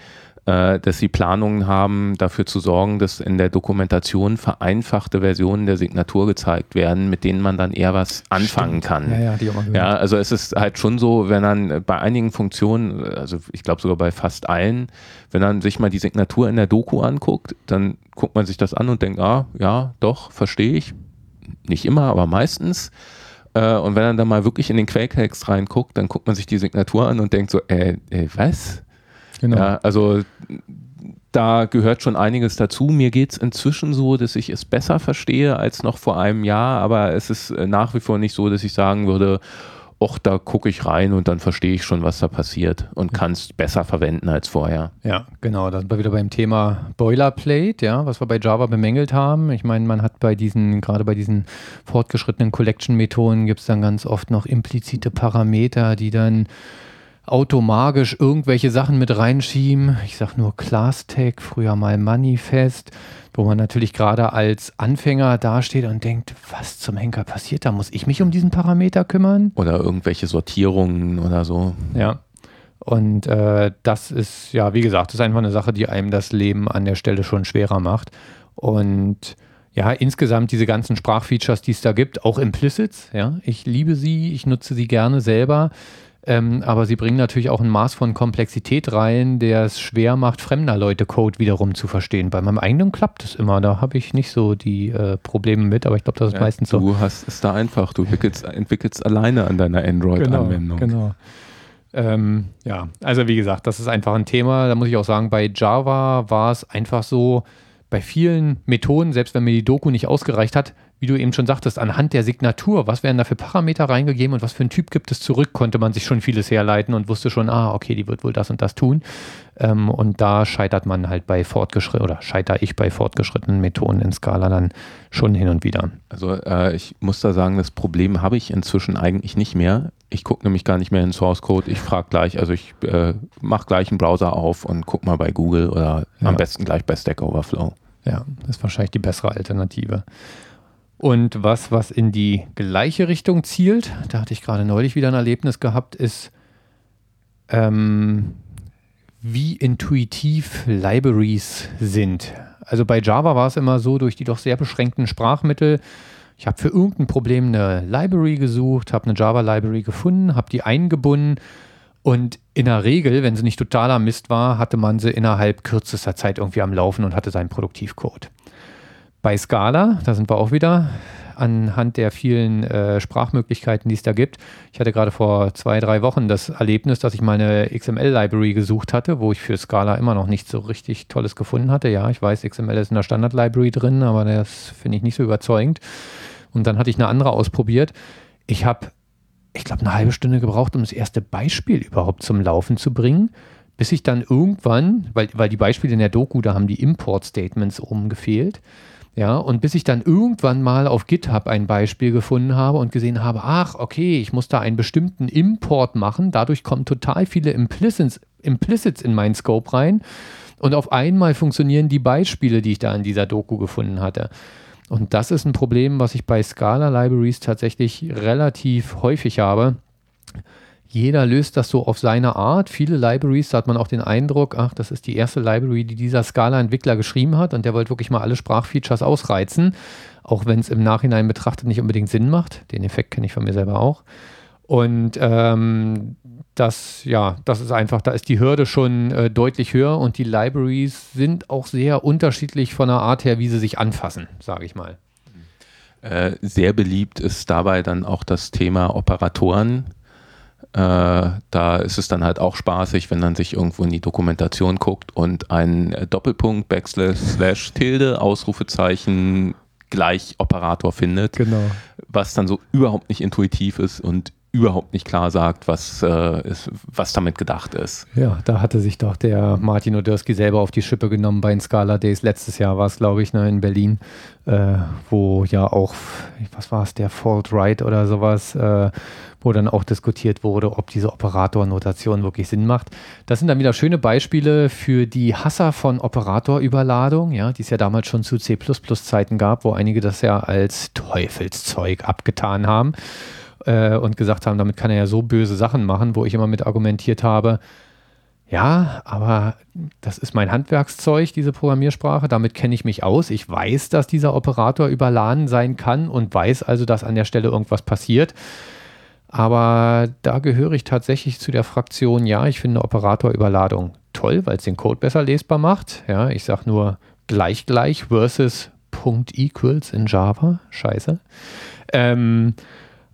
äh, dass sie Planungen haben, dafür zu sorgen, dass in der Dokumentation vereinfachte Versionen der Signatur gezeigt werden, mit denen man dann eher was anfangen Stimmt. kann. Ja, ja, die ja, also es ist halt schon so, wenn dann bei einigen Funktionen, also ich glaube sogar bei fast allen, wenn man sich mal die Signatur in der Doku anguckt, dann guckt man sich das an und denkt, ah, ja, doch, verstehe ich, nicht immer, aber meistens. Äh, und wenn er dann mal wirklich in den Quelltext reinguckt, dann guckt man sich die Signatur an und denkt so, äh, äh was? Genau. Ja, also da gehört schon einiges dazu. Mir geht es inzwischen so, dass ich es besser verstehe als noch vor einem Jahr, aber es ist äh, nach wie vor nicht so, dass ich sagen würde, och, da gucke ich rein und dann verstehe ich schon, was da passiert und kann es besser verwenden als vorher. Ja, genau. Da sind wir wieder beim Thema Boilerplate, ja, was wir bei Java bemängelt haben. Ich meine, man hat bei diesen, gerade bei diesen fortgeschrittenen Collection-Methoden gibt es dann ganz oft noch implizite Parameter, die dann automagisch irgendwelche Sachen mit reinschieben. Ich sage nur Class Tag, früher mal Manifest wo man natürlich gerade als Anfänger dasteht und denkt, was zum Henker passiert, da muss ich mich um diesen Parameter kümmern. Oder irgendwelche Sortierungen oder so. Ja. Und äh, das ist, ja, wie gesagt, das ist einfach eine Sache, die einem das Leben an der Stelle schon schwerer macht. Und ja, insgesamt diese ganzen Sprachfeatures, die es da gibt, auch Implicits, ja, ich liebe sie, ich nutze sie gerne selber. Ähm, aber sie bringen natürlich auch ein Maß von Komplexität rein, der es schwer macht, fremder Leute Code wiederum zu verstehen. Bei meinem eigenen klappt es immer, da habe ich nicht so die äh, Probleme mit, aber ich glaube, das ist ja, meistens so. Du hast es da einfach, du entwickelst, entwickelst alleine an deiner Android-Anwendung. Genau. genau. Ähm, ja, also wie gesagt, das ist einfach ein Thema. Da muss ich auch sagen, bei Java war es einfach so, bei vielen Methoden, selbst wenn mir die Doku nicht ausgereicht hat, wie du eben schon sagtest, anhand der Signatur, was werden da für Parameter reingegeben und was für einen Typ gibt es zurück, konnte man sich schon vieles herleiten und wusste schon, ah, okay, die wird wohl das und das tun. Ähm, und da scheitert man halt bei fortgeschrittenen, oder scheiter ich bei fortgeschrittenen Methoden in Scala dann schon hin und wieder. Also äh, ich muss da sagen, das Problem habe ich inzwischen eigentlich nicht mehr. Ich gucke nämlich gar nicht mehr in Source Code. Ich frage gleich, also ich äh, mache gleich einen Browser auf und gucke mal bei Google oder ja. am besten gleich bei Stack Overflow. Ja, das ist wahrscheinlich die bessere Alternative. Und was, was in die gleiche Richtung zielt, da hatte ich gerade neulich wieder ein Erlebnis gehabt, ist, ähm, wie intuitiv Libraries sind. Also bei Java war es immer so, durch die doch sehr beschränkten Sprachmittel, ich habe für irgendein Problem eine Library gesucht, habe eine Java-Library gefunden, habe die eingebunden und in der Regel, wenn sie nicht totaler Mist war, hatte man sie innerhalb kürzester Zeit irgendwie am Laufen und hatte seinen Produktivcode. Bei Scala, da sind wir auch wieder anhand der vielen äh, Sprachmöglichkeiten, die es da gibt. Ich hatte gerade vor zwei, drei Wochen das Erlebnis, dass ich meine XML-Library gesucht hatte, wo ich für Scala immer noch nicht so richtig Tolles gefunden hatte. Ja, ich weiß, XML ist in der Standard-Library drin, aber das finde ich nicht so überzeugend. Und dann hatte ich eine andere ausprobiert. Ich habe, ich glaube, eine halbe Stunde gebraucht, um das erste Beispiel überhaupt zum Laufen zu bringen bis ich dann irgendwann, weil, weil die Beispiele in der Doku, da haben die Import-Statements oben gefehlt, ja, und bis ich dann irgendwann mal auf GitHub ein Beispiel gefunden habe und gesehen habe, ach, okay, ich muss da einen bestimmten Import machen, dadurch kommen total viele Implicits, Implicits in meinen Scope rein. Und auf einmal funktionieren die Beispiele, die ich da in dieser Doku gefunden hatte. Und das ist ein Problem, was ich bei Scala Libraries tatsächlich relativ häufig habe jeder löst das so auf seine Art. Viele Libraries, da hat man auch den Eindruck, ach, das ist die erste Library, die dieser Scala-Entwickler geschrieben hat und der wollte wirklich mal alle Sprachfeatures ausreizen, auch wenn es im Nachhinein betrachtet nicht unbedingt Sinn macht. Den Effekt kenne ich von mir selber auch. Und ähm, das, ja, das ist einfach, da ist die Hürde schon äh, deutlich höher und die Libraries sind auch sehr unterschiedlich von der Art her, wie sie sich anfassen, sage ich mal. Äh, sehr beliebt ist dabei dann auch das Thema Operatoren da ist es dann halt auch spaßig, wenn man sich irgendwo in die Dokumentation guckt und ein Doppelpunkt, Backslash, Slash, Tilde, Ausrufezeichen, gleich Operator findet. Genau. Was dann so überhaupt nicht intuitiv ist und überhaupt nicht klar sagt, was, äh, ist, was damit gedacht ist. Ja, da hatte sich doch der Martin Odersky selber auf die Schippe genommen bei den Scala Days. Letztes Jahr war es, glaube ich, ne, in Berlin, äh, wo ja auch, was war es, der Fault Right oder sowas, äh, wo dann auch diskutiert wurde, ob diese Operatornotation wirklich Sinn macht. Das sind dann wieder schöne Beispiele für die Hasser von Operatorüberladung, ja, die es ja damals schon zu C++-Zeiten gab, wo einige das ja als Teufelszeug abgetan haben äh, und gesagt haben, damit kann er ja so böse Sachen machen, wo ich immer mit argumentiert habe, ja, aber das ist mein Handwerkszeug, diese Programmiersprache. Damit kenne ich mich aus. Ich weiß, dass dieser Operator überladen sein kann und weiß also, dass an der Stelle irgendwas passiert. Aber da gehöre ich tatsächlich zu der Fraktion, ja, ich finde Operatorüberladung toll, weil es den Code besser lesbar macht. Ja, ich sage nur gleich gleich versus Punkt equals in Java. Scheiße. Ähm,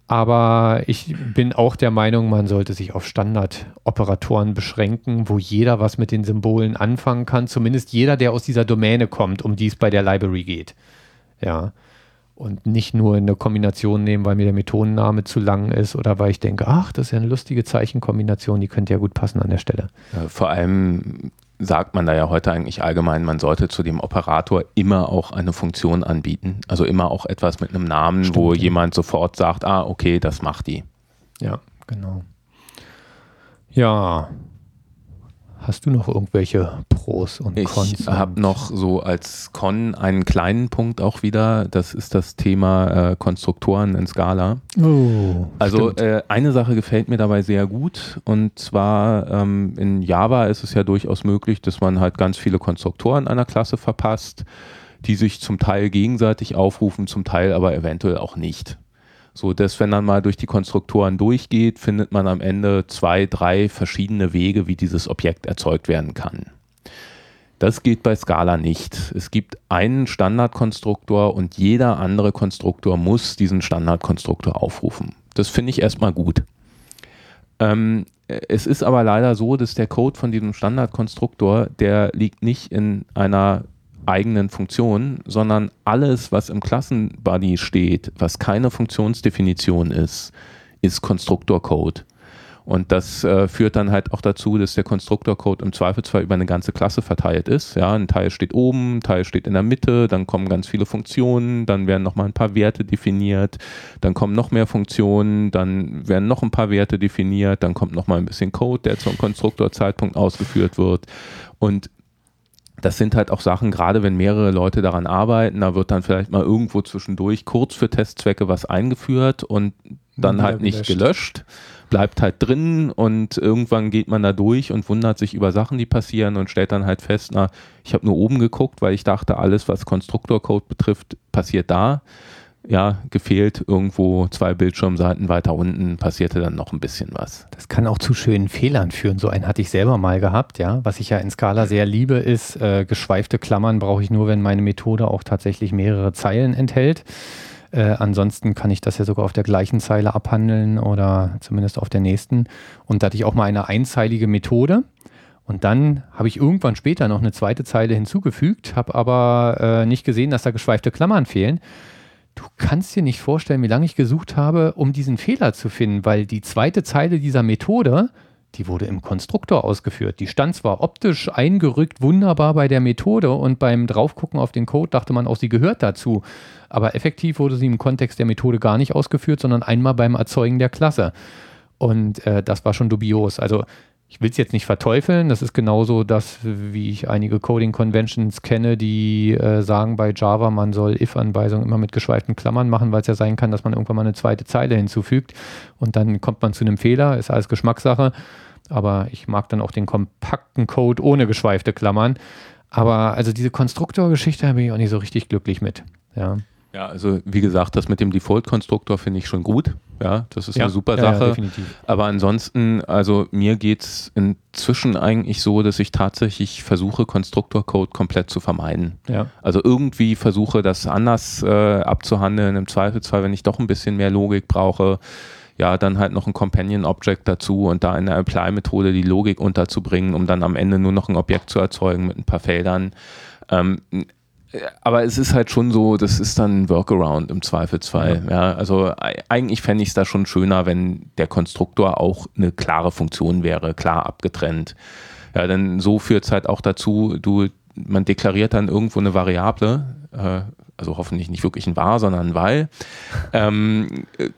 aber ich bin auch der Meinung, man sollte sich auf Standardoperatoren beschränken, wo jeder was mit den Symbolen anfangen kann. Zumindest jeder, der aus dieser Domäne kommt, um die es bei der Library geht. Ja. Und nicht nur in der Kombination nehmen, weil mir der Methodenname zu lang ist oder weil ich denke, ach, das ist ja eine lustige Zeichenkombination, die könnte ja gut passen an der Stelle. Vor allem sagt man da ja heute eigentlich allgemein, man sollte zu dem Operator immer auch eine Funktion anbieten. Also immer auch etwas mit einem Namen, Stimmt, wo ja. jemand sofort sagt, ah, okay, das macht die. Ja, genau. Ja, Hast du noch irgendwelche Pros und Cons? Ich habe noch so als Con einen kleinen Punkt auch wieder. Das ist das Thema äh, Konstruktoren in Scala. Oh, also äh, eine Sache gefällt mir dabei sehr gut. Und zwar ähm, in Java ist es ja durchaus möglich, dass man halt ganz viele Konstruktoren einer Klasse verpasst, die sich zum Teil gegenseitig aufrufen, zum Teil aber eventuell auch nicht. So dass, wenn man mal durch die Konstruktoren durchgeht, findet man am Ende zwei, drei verschiedene Wege, wie dieses Objekt erzeugt werden kann. Das geht bei Scala nicht. Es gibt einen Standardkonstruktor und jeder andere Konstruktor muss diesen Standardkonstruktor aufrufen. Das finde ich erstmal gut. Ähm, es ist aber leider so, dass der Code von diesem Standardkonstruktor, der liegt nicht in einer eigenen Funktionen, sondern alles, was im Klassenbody steht, was keine Funktionsdefinition ist, ist Konstruktorcode. Und das äh, führt dann halt auch dazu, dass der Konstruktorcode im Zweifelsfall über eine ganze Klasse verteilt ist. Ja, ein Teil steht oben, ein Teil steht in der Mitte, dann kommen ganz viele Funktionen, dann werden nochmal ein paar Werte definiert, dann kommen noch mehr Funktionen, dann werden noch ein paar Werte definiert, dann kommt nochmal ein bisschen Code, der zum Konstruktorzeitpunkt ausgeführt wird. Und das sind halt auch Sachen, gerade wenn mehrere Leute daran arbeiten, da wird dann vielleicht mal irgendwo zwischendurch kurz für Testzwecke was eingeführt und dann halt nicht gelöscht. bleibt halt drin und irgendwann geht man da durch und wundert sich über Sachen, die passieren und stellt dann halt fest, na, ich habe nur oben geguckt, weil ich dachte, alles, was Konstruktorcode betrifft, passiert da ja, gefehlt irgendwo zwei Bildschirmseiten weiter unten passierte dann noch ein bisschen was. Das kann auch zu schönen Fehlern führen. So einen hatte ich selber mal gehabt, ja. Was ich ja in Scala sehr liebe, ist, äh, geschweifte Klammern brauche ich nur, wenn meine Methode auch tatsächlich mehrere Zeilen enthält. Äh, ansonsten kann ich das ja sogar auf der gleichen Zeile abhandeln oder zumindest auf der nächsten. Und da hatte ich auch mal eine einzeilige Methode. Und dann habe ich irgendwann später noch eine zweite Zeile hinzugefügt, habe aber äh, nicht gesehen, dass da geschweifte Klammern fehlen. Du kannst dir nicht vorstellen, wie lange ich gesucht habe, um diesen Fehler zu finden, weil die zweite Zeile dieser Methode, die wurde im Konstruktor ausgeführt. Die stand zwar optisch eingerückt wunderbar bei der Methode und beim Draufgucken auf den Code dachte man auch, sie gehört dazu. Aber effektiv wurde sie im Kontext der Methode gar nicht ausgeführt, sondern einmal beim Erzeugen der Klasse. Und äh, das war schon dubios. Also ich will es jetzt nicht verteufeln, das ist genauso das, wie ich einige Coding Conventions kenne, die äh, sagen bei Java, man soll if-Anweisungen immer mit geschweiften Klammern machen, weil es ja sein kann, dass man irgendwann mal eine zweite Zeile hinzufügt und dann kommt man zu einem Fehler, ist alles Geschmackssache. Aber ich mag dann auch den kompakten Code ohne geschweifte Klammern. Aber also diese Konstruktorgeschichte bin ich auch nicht so richtig glücklich mit. Ja. Ja, also wie gesagt, das mit dem Default-Konstruktor finde ich schon gut. Ja, das ist ja, eine super Sache. Ja, Aber ansonsten, also mir geht es inzwischen eigentlich so, dass ich tatsächlich versuche, Konstruktorcode komplett zu vermeiden. Ja. Also irgendwie versuche, das anders äh, abzuhandeln. Im Zweifelsfall, wenn ich doch ein bisschen mehr Logik brauche, ja, dann halt noch ein Companion Object dazu und da in der Apply-Methode die Logik unterzubringen, um dann am Ende nur noch ein Objekt zu erzeugen mit ein paar Feldern. Ähm, aber es ist halt schon so, das ist dann ein Workaround im Zweifelsfall. Ja. ja also eigentlich fände ich es da schon schöner, wenn der Konstruktor auch eine klare Funktion wäre, klar abgetrennt. Ja, denn so führt es halt auch dazu, du, man deklariert dann irgendwo eine Variable, äh, also hoffentlich nicht wirklich ein War, sondern ein Weil, ähm, äh,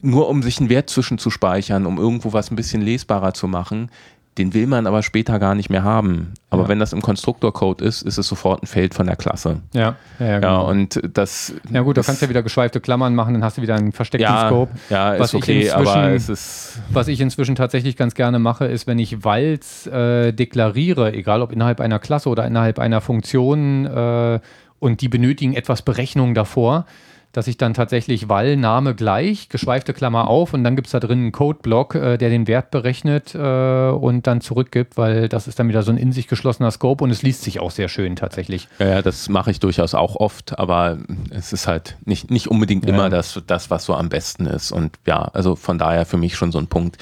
nur um sich einen Wert zwischenzuspeichern, um irgendwo was ein bisschen lesbarer zu machen, den will man aber später gar nicht mehr haben. Aber ja. wenn das im Konstruktorcode ist, ist es sofort ein Feld von der Klasse. Ja, ja, ja, genau. ja und das. Ja, gut, da kannst du ja wieder geschweifte Klammern machen, dann hast du wieder einen versteckten ja, Scope. Ja, ist okay, aber es ist. Was ich inzwischen tatsächlich ganz gerne mache, ist, wenn ich Walz äh, deklariere, egal ob innerhalb einer Klasse oder innerhalb einer Funktion, äh, und die benötigen etwas Berechnung davor, dass ich dann tatsächlich Wall, Name gleich, geschweifte Klammer auf und dann gibt es da drin einen Codeblock, äh, der den Wert berechnet äh, und dann zurückgibt, weil das ist dann wieder so ein in sich geschlossener Scope und es liest sich auch sehr schön tatsächlich. Ja, ja das mache ich durchaus auch oft, aber es ist halt nicht, nicht unbedingt ja. immer das, das, was so am besten ist. Und ja, also von daher für mich schon so ein Punkt,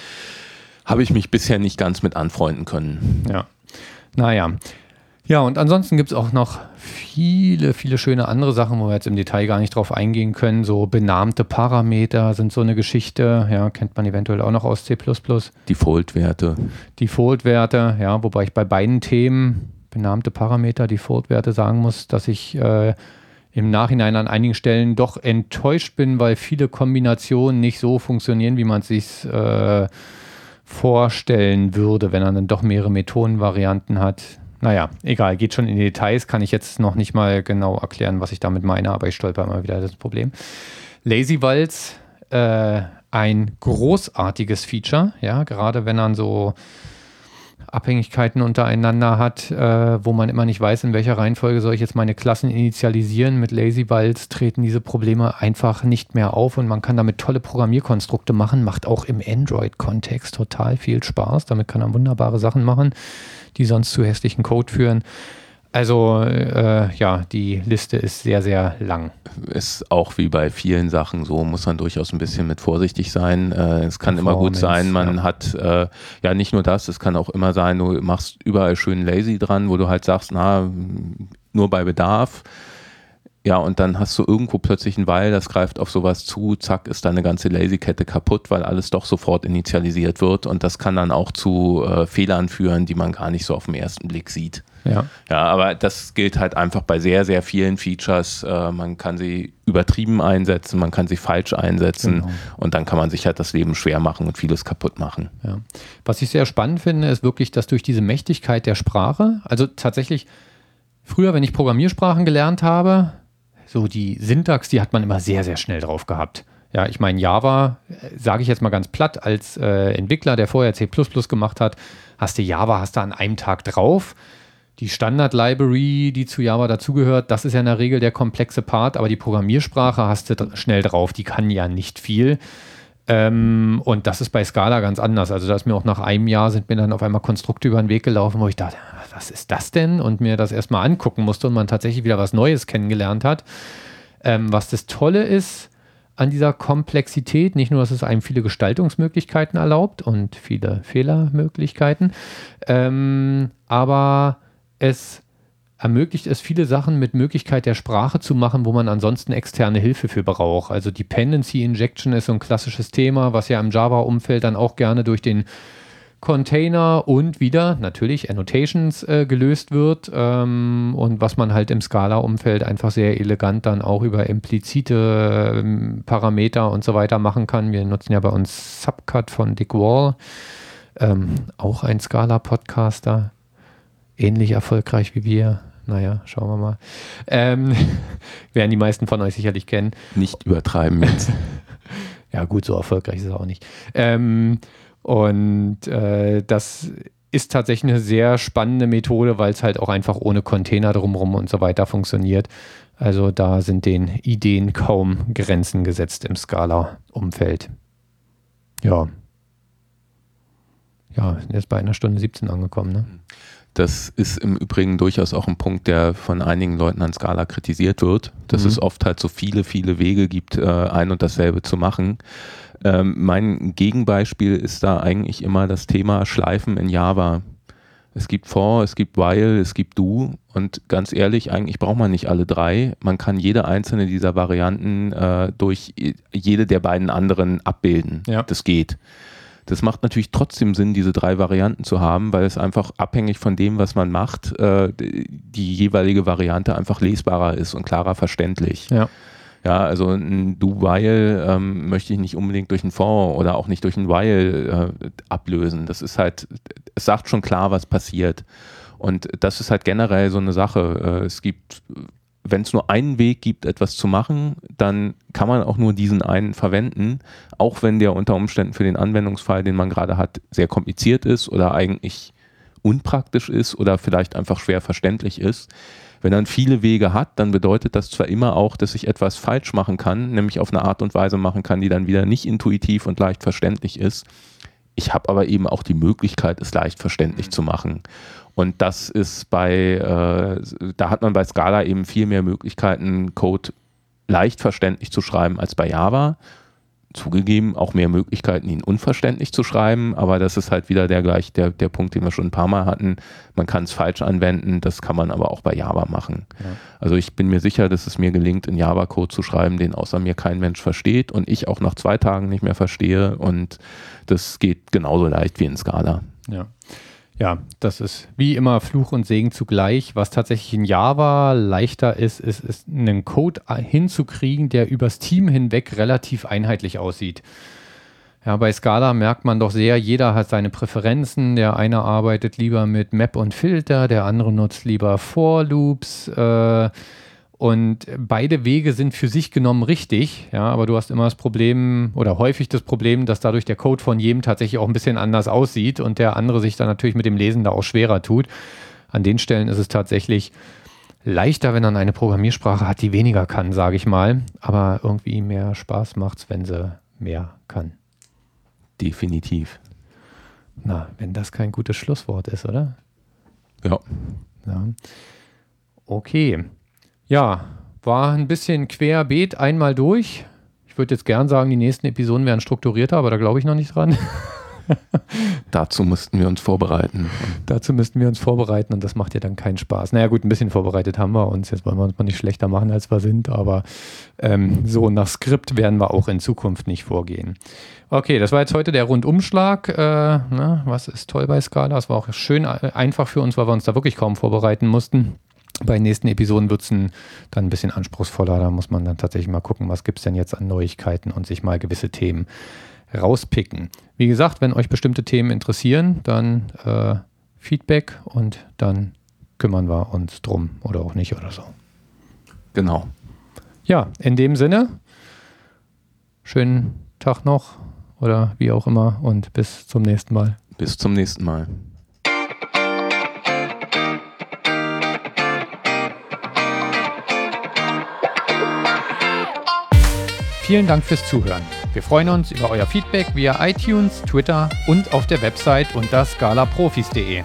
habe ich mich bisher nicht ganz mit anfreunden können. Ja. Naja. Ja, und ansonsten gibt es auch noch viele, viele schöne andere Sachen, wo wir jetzt im Detail gar nicht drauf eingehen können. So benahmte Parameter sind so eine Geschichte, ja, kennt man eventuell auch noch aus C. Default-Werte. Default-Werte, ja, wobei ich bei beiden Themen benahmte Parameter, Default-Werte sagen muss, dass ich äh, im Nachhinein an einigen Stellen doch enttäuscht bin, weil viele Kombinationen nicht so funktionieren, wie man es sich äh, vorstellen würde, wenn man dann doch mehrere Methodenvarianten hat. Naja, egal, geht schon in die Details, kann ich jetzt noch nicht mal genau erklären, was ich damit meine, aber ich stolper immer wieder das Problem. Lazy Walz, äh, ein großartiges Feature, ja, gerade wenn man so Abhängigkeiten untereinander hat, äh, wo man immer nicht weiß, in welcher Reihenfolge soll ich jetzt meine Klassen initialisieren. Mit Lazy Balls treten diese Probleme einfach nicht mehr auf und man kann damit tolle Programmierkonstrukte machen, macht auch im Android-Kontext total viel Spaß. Damit kann man wunderbare Sachen machen, die sonst zu hässlichen Code führen. Also äh, ja, die Liste ist sehr, sehr lang. Ist auch wie bei vielen Sachen so, muss man durchaus ein bisschen mit vorsichtig sein. Äh, es kann immer gut sein, man ja. hat äh, ja nicht nur das, es kann auch immer sein, du machst überall schön lazy dran, wo du halt sagst, na, nur bei Bedarf. Ja, und dann hast du irgendwo plötzlich ein Weil, das greift auf sowas zu, zack, ist deine ganze Lazy-Kette kaputt, weil alles doch sofort initialisiert wird und das kann dann auch zu äh, Fehlern führen, die man gar nicht so auf den ersten Blick sieht. Ja. ja, aber das gilt halt einfach bei sehr, sehr vielen Features. Äh, man kann sie übertrieben einsetzen, man kann sie falsch einsetzen genau. und dann kann man sich halt das Leben schwer machen und vieles kaputt machen. Ja. Was ich sehr spannend finde, ist wirklich, dass durch diese Mächtigkeit der Sprache, also tatsächlich früher, wenn ich Programmiersprachen gelernt habe, so die Syntax, die hat man immer sehr, sehr schnell drauf gehabt. Ja, ich meine, Java, äh, sage ich jetzt mal ganz platt, als äh, Entwickler, der vorher C gemacht hat, hast du Java, hast du an einem Tag drauf die Standard-Library, die zu Java dazugehört, das ist ja in der Regel der komplexe Part, aber die Programmiersprache hast du schnell drauf, die kann ja nicht viel. Ähm, und das ist bei Scala ganz anders. Also da ist mir auch nach einem Jahr sind mir dann auf einmal Konstrukte über den Weg gelaufen, wo ich dachte, was ist das denn? Und mir das erstmal angucken musste und man tatsächlich wieder was Neues kennengelernt hat. Ähm, was das Tolle ist an dieser Komplexität, nicht nur, dass es einem viele Gestaltungsmöglichkeiten erlaubt und viele Fehlermöglichkeiten, ähm, aber es ermöglicht es, viele Sachen mit Möglichkeit der Sprache zu machen, wo man ansonsten externe Hilfe für braucht. Also Dependency Injection ist so ein klassisches Thema, was ja im Java-Umfeld dann auch gerne durch den Container und wieder natürlich Annotations äh, gelöst wird ähm, und was man halt im Scala-Umfeld einfach sehr elegant dann auch über implizite ähm, Parameter und so weiter machen kann. Wir nutzen ja bei uns Subcut von Dick Wall, ähm, auch ein Scala-Podcaster ähnlich erfolgreich wie wir. Naja, schauen wir mal. Ähm, <laughs> werden die meisten von euch sicherlich kennen. Nicht übertreiben jetzt. <laughs> ja, gut, so erfolgreich ist es auch nicht. Ähm, und äh, das ist tatsächlich eine sehr spannende Methode, weil es halt auch einfach ohne Container drumherum und so weiter funktioniert. Also da sind den Ideen kaum Grenzen gesetzt im Scala-Umfeld. Ja. Ja, sind jetzt bei einer Stunde 17 angekommen. Ne? Das ist im Übrigen durchaus auch ein Punkt, der von einigen Leuten an Scala kritisiert wird, dass mhm. es oft halt so viele, viele Wege gibt, äh, ein und dasselbe zu machen. Ähm, mein Gegenbeispiel ist da eigentlich immer das Thema Schleifen in Java. Es gibt for, es gibt while, es gibt do und ganz ehrlich, eigentlich braucht man nicht alle drei. Man kann jede einzelne dieser Varianten äh, durch jede der beiden anderen abbilden. Ja. Das geht. Das macht natürlich trotzdem Sinn, diese drei Varianten zu haben, weil es einfach abhängig von dem, was man macht, äh, die jeweilige Variante einfach lesbarer ist und klarer verständlich. Ja. Ja, also ein Do-While ähm, möchte ich nicht unbedingt durch ein For oder auch nicht durch ein While äh, ablösen. Das ist halt, es sagt schon klar, was passiert. Und das ist halt generell so eine Sache. Äh, es gibt wenn es nur einen Weg gibt, etwas zu machen, dann kann man auch nur diesen einen verwenden, auch wenn der unter Umständen für den Anwendungsfall, den man gerade hat, sehr kompliziert ist oder eigentlich unpraktisch ist oder vielleicht einfach schwer verständlich ist. Wenn man viele Wege hat, dann bedeutet das zwar immer auch, dass ich etwas falsch machen kann, nämlich auf eine Art und Weise machen kann, die dann wieder nicht intuitiv und leicht verständlich ist. Ich habe aber eben auch die Möglichkeit, es leicht verständlich zu machen. Und das ist bei, äh, da hat man bei Scala eben viel mehr Möglichkeiten, Code leicht verständlich zu schreiben als bei Java. Zugegeben auch mehr Möglichkeiten, ihn unverständlich zu schreiben, aber das ist halt wieder der gleich der, der Punkt, den wir schon ein paar Mal hatten. Man kann es falsch anwenden, das kann man aber auch bei Java machen. Ja. Also ich bin mir sicher, dass es mir gelingt, in Java-Code zu schreiben, den außer mir kein Mensch versteht und ich auch nach zwei Tagen nicht mehr verstehe und das geht genauso leicht wie in Scala. Ja. Ja, das ist wie immer Fluch und Segen zugleich. Was tatsächlich in Java leichter ist, ist, ist einen Code hinzukriegen, der übers Team hinweg relativ einheitlich aussieht. Ja, bei Scala merkt man doch sehr, jeder hat seine Präferenzen. Der eine arbeitet lieber mit Map und Filter, der andere nutzt lieber For Loops. Äh, und beide Wege sind für sich genommen richtig, ja, aber du hast immer das Problem oder häufig das Problem, dass dadurch der Code von jedem tatsächlich auch ein bisschen anders aussieht und der andere sich dann natürlich mit dem Lesen da auch schwerer tut. An den Stellen ist es tatsächlich leichter, wenn man eine Programmiersprache hat, die weniger kann, sage ich mal, aber irgendwie mehr Spaß macht es, wenn sie mehr kann. Definitiv. Na, wenn das kein gutes Schlusswort ist, oder? Ja. ja. Okay. Ja, war ein bisschen querbeet einmal durch. Ich würde jetzt gern sagen, die nächsten Episoden wären strukturierter, aber da glaube ich noch nicht dran. <laughs> Dazu müssten wir uns vorbereiten. Dazu müssten wir uns vorbereiten und das macht ja dann keinen Spaß. Naja gut, ein bisschen vorbereitet haben wir uns. Jetzt wollen wir uns mal nicht schlechter machen, als wir sind, aber ähm, so nach Skript werden wir auch in Zukunft nicht vorgehen. Okay, das war jetzt heute der Rundumschlag. Äh, na, was ist toll bei Scala? Das war auch schön äh, einfach für uns, weil wir uns da wirklich kaum vorbereiten mussten. Bei den nächsten Episoden wird es dann ein bisschen anspruchsvoller. Da muss man dann tatsächlich mal gucken, was gibt es denn jetzt an Neuigkeiten und sich mal gewisse Themen rauspicken. Wie gesagt, wenn euch bestimmte Themen interessieren, dann äh, Feedback und dann kümmern wir uns drum oder auch nicht oder so. Genau. Ja, in dem Sinne, schönen Tag noch oder wie auch immer und bis zum nächsten Mal. Bis zum nächsten Mal. Vielen Dank fürs Zuhören. Wir freuen uns über euer Feedback via iTunes, Twitter und auf der Website unter scalaprofis.de.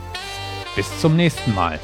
Bis zum nächsten Mal.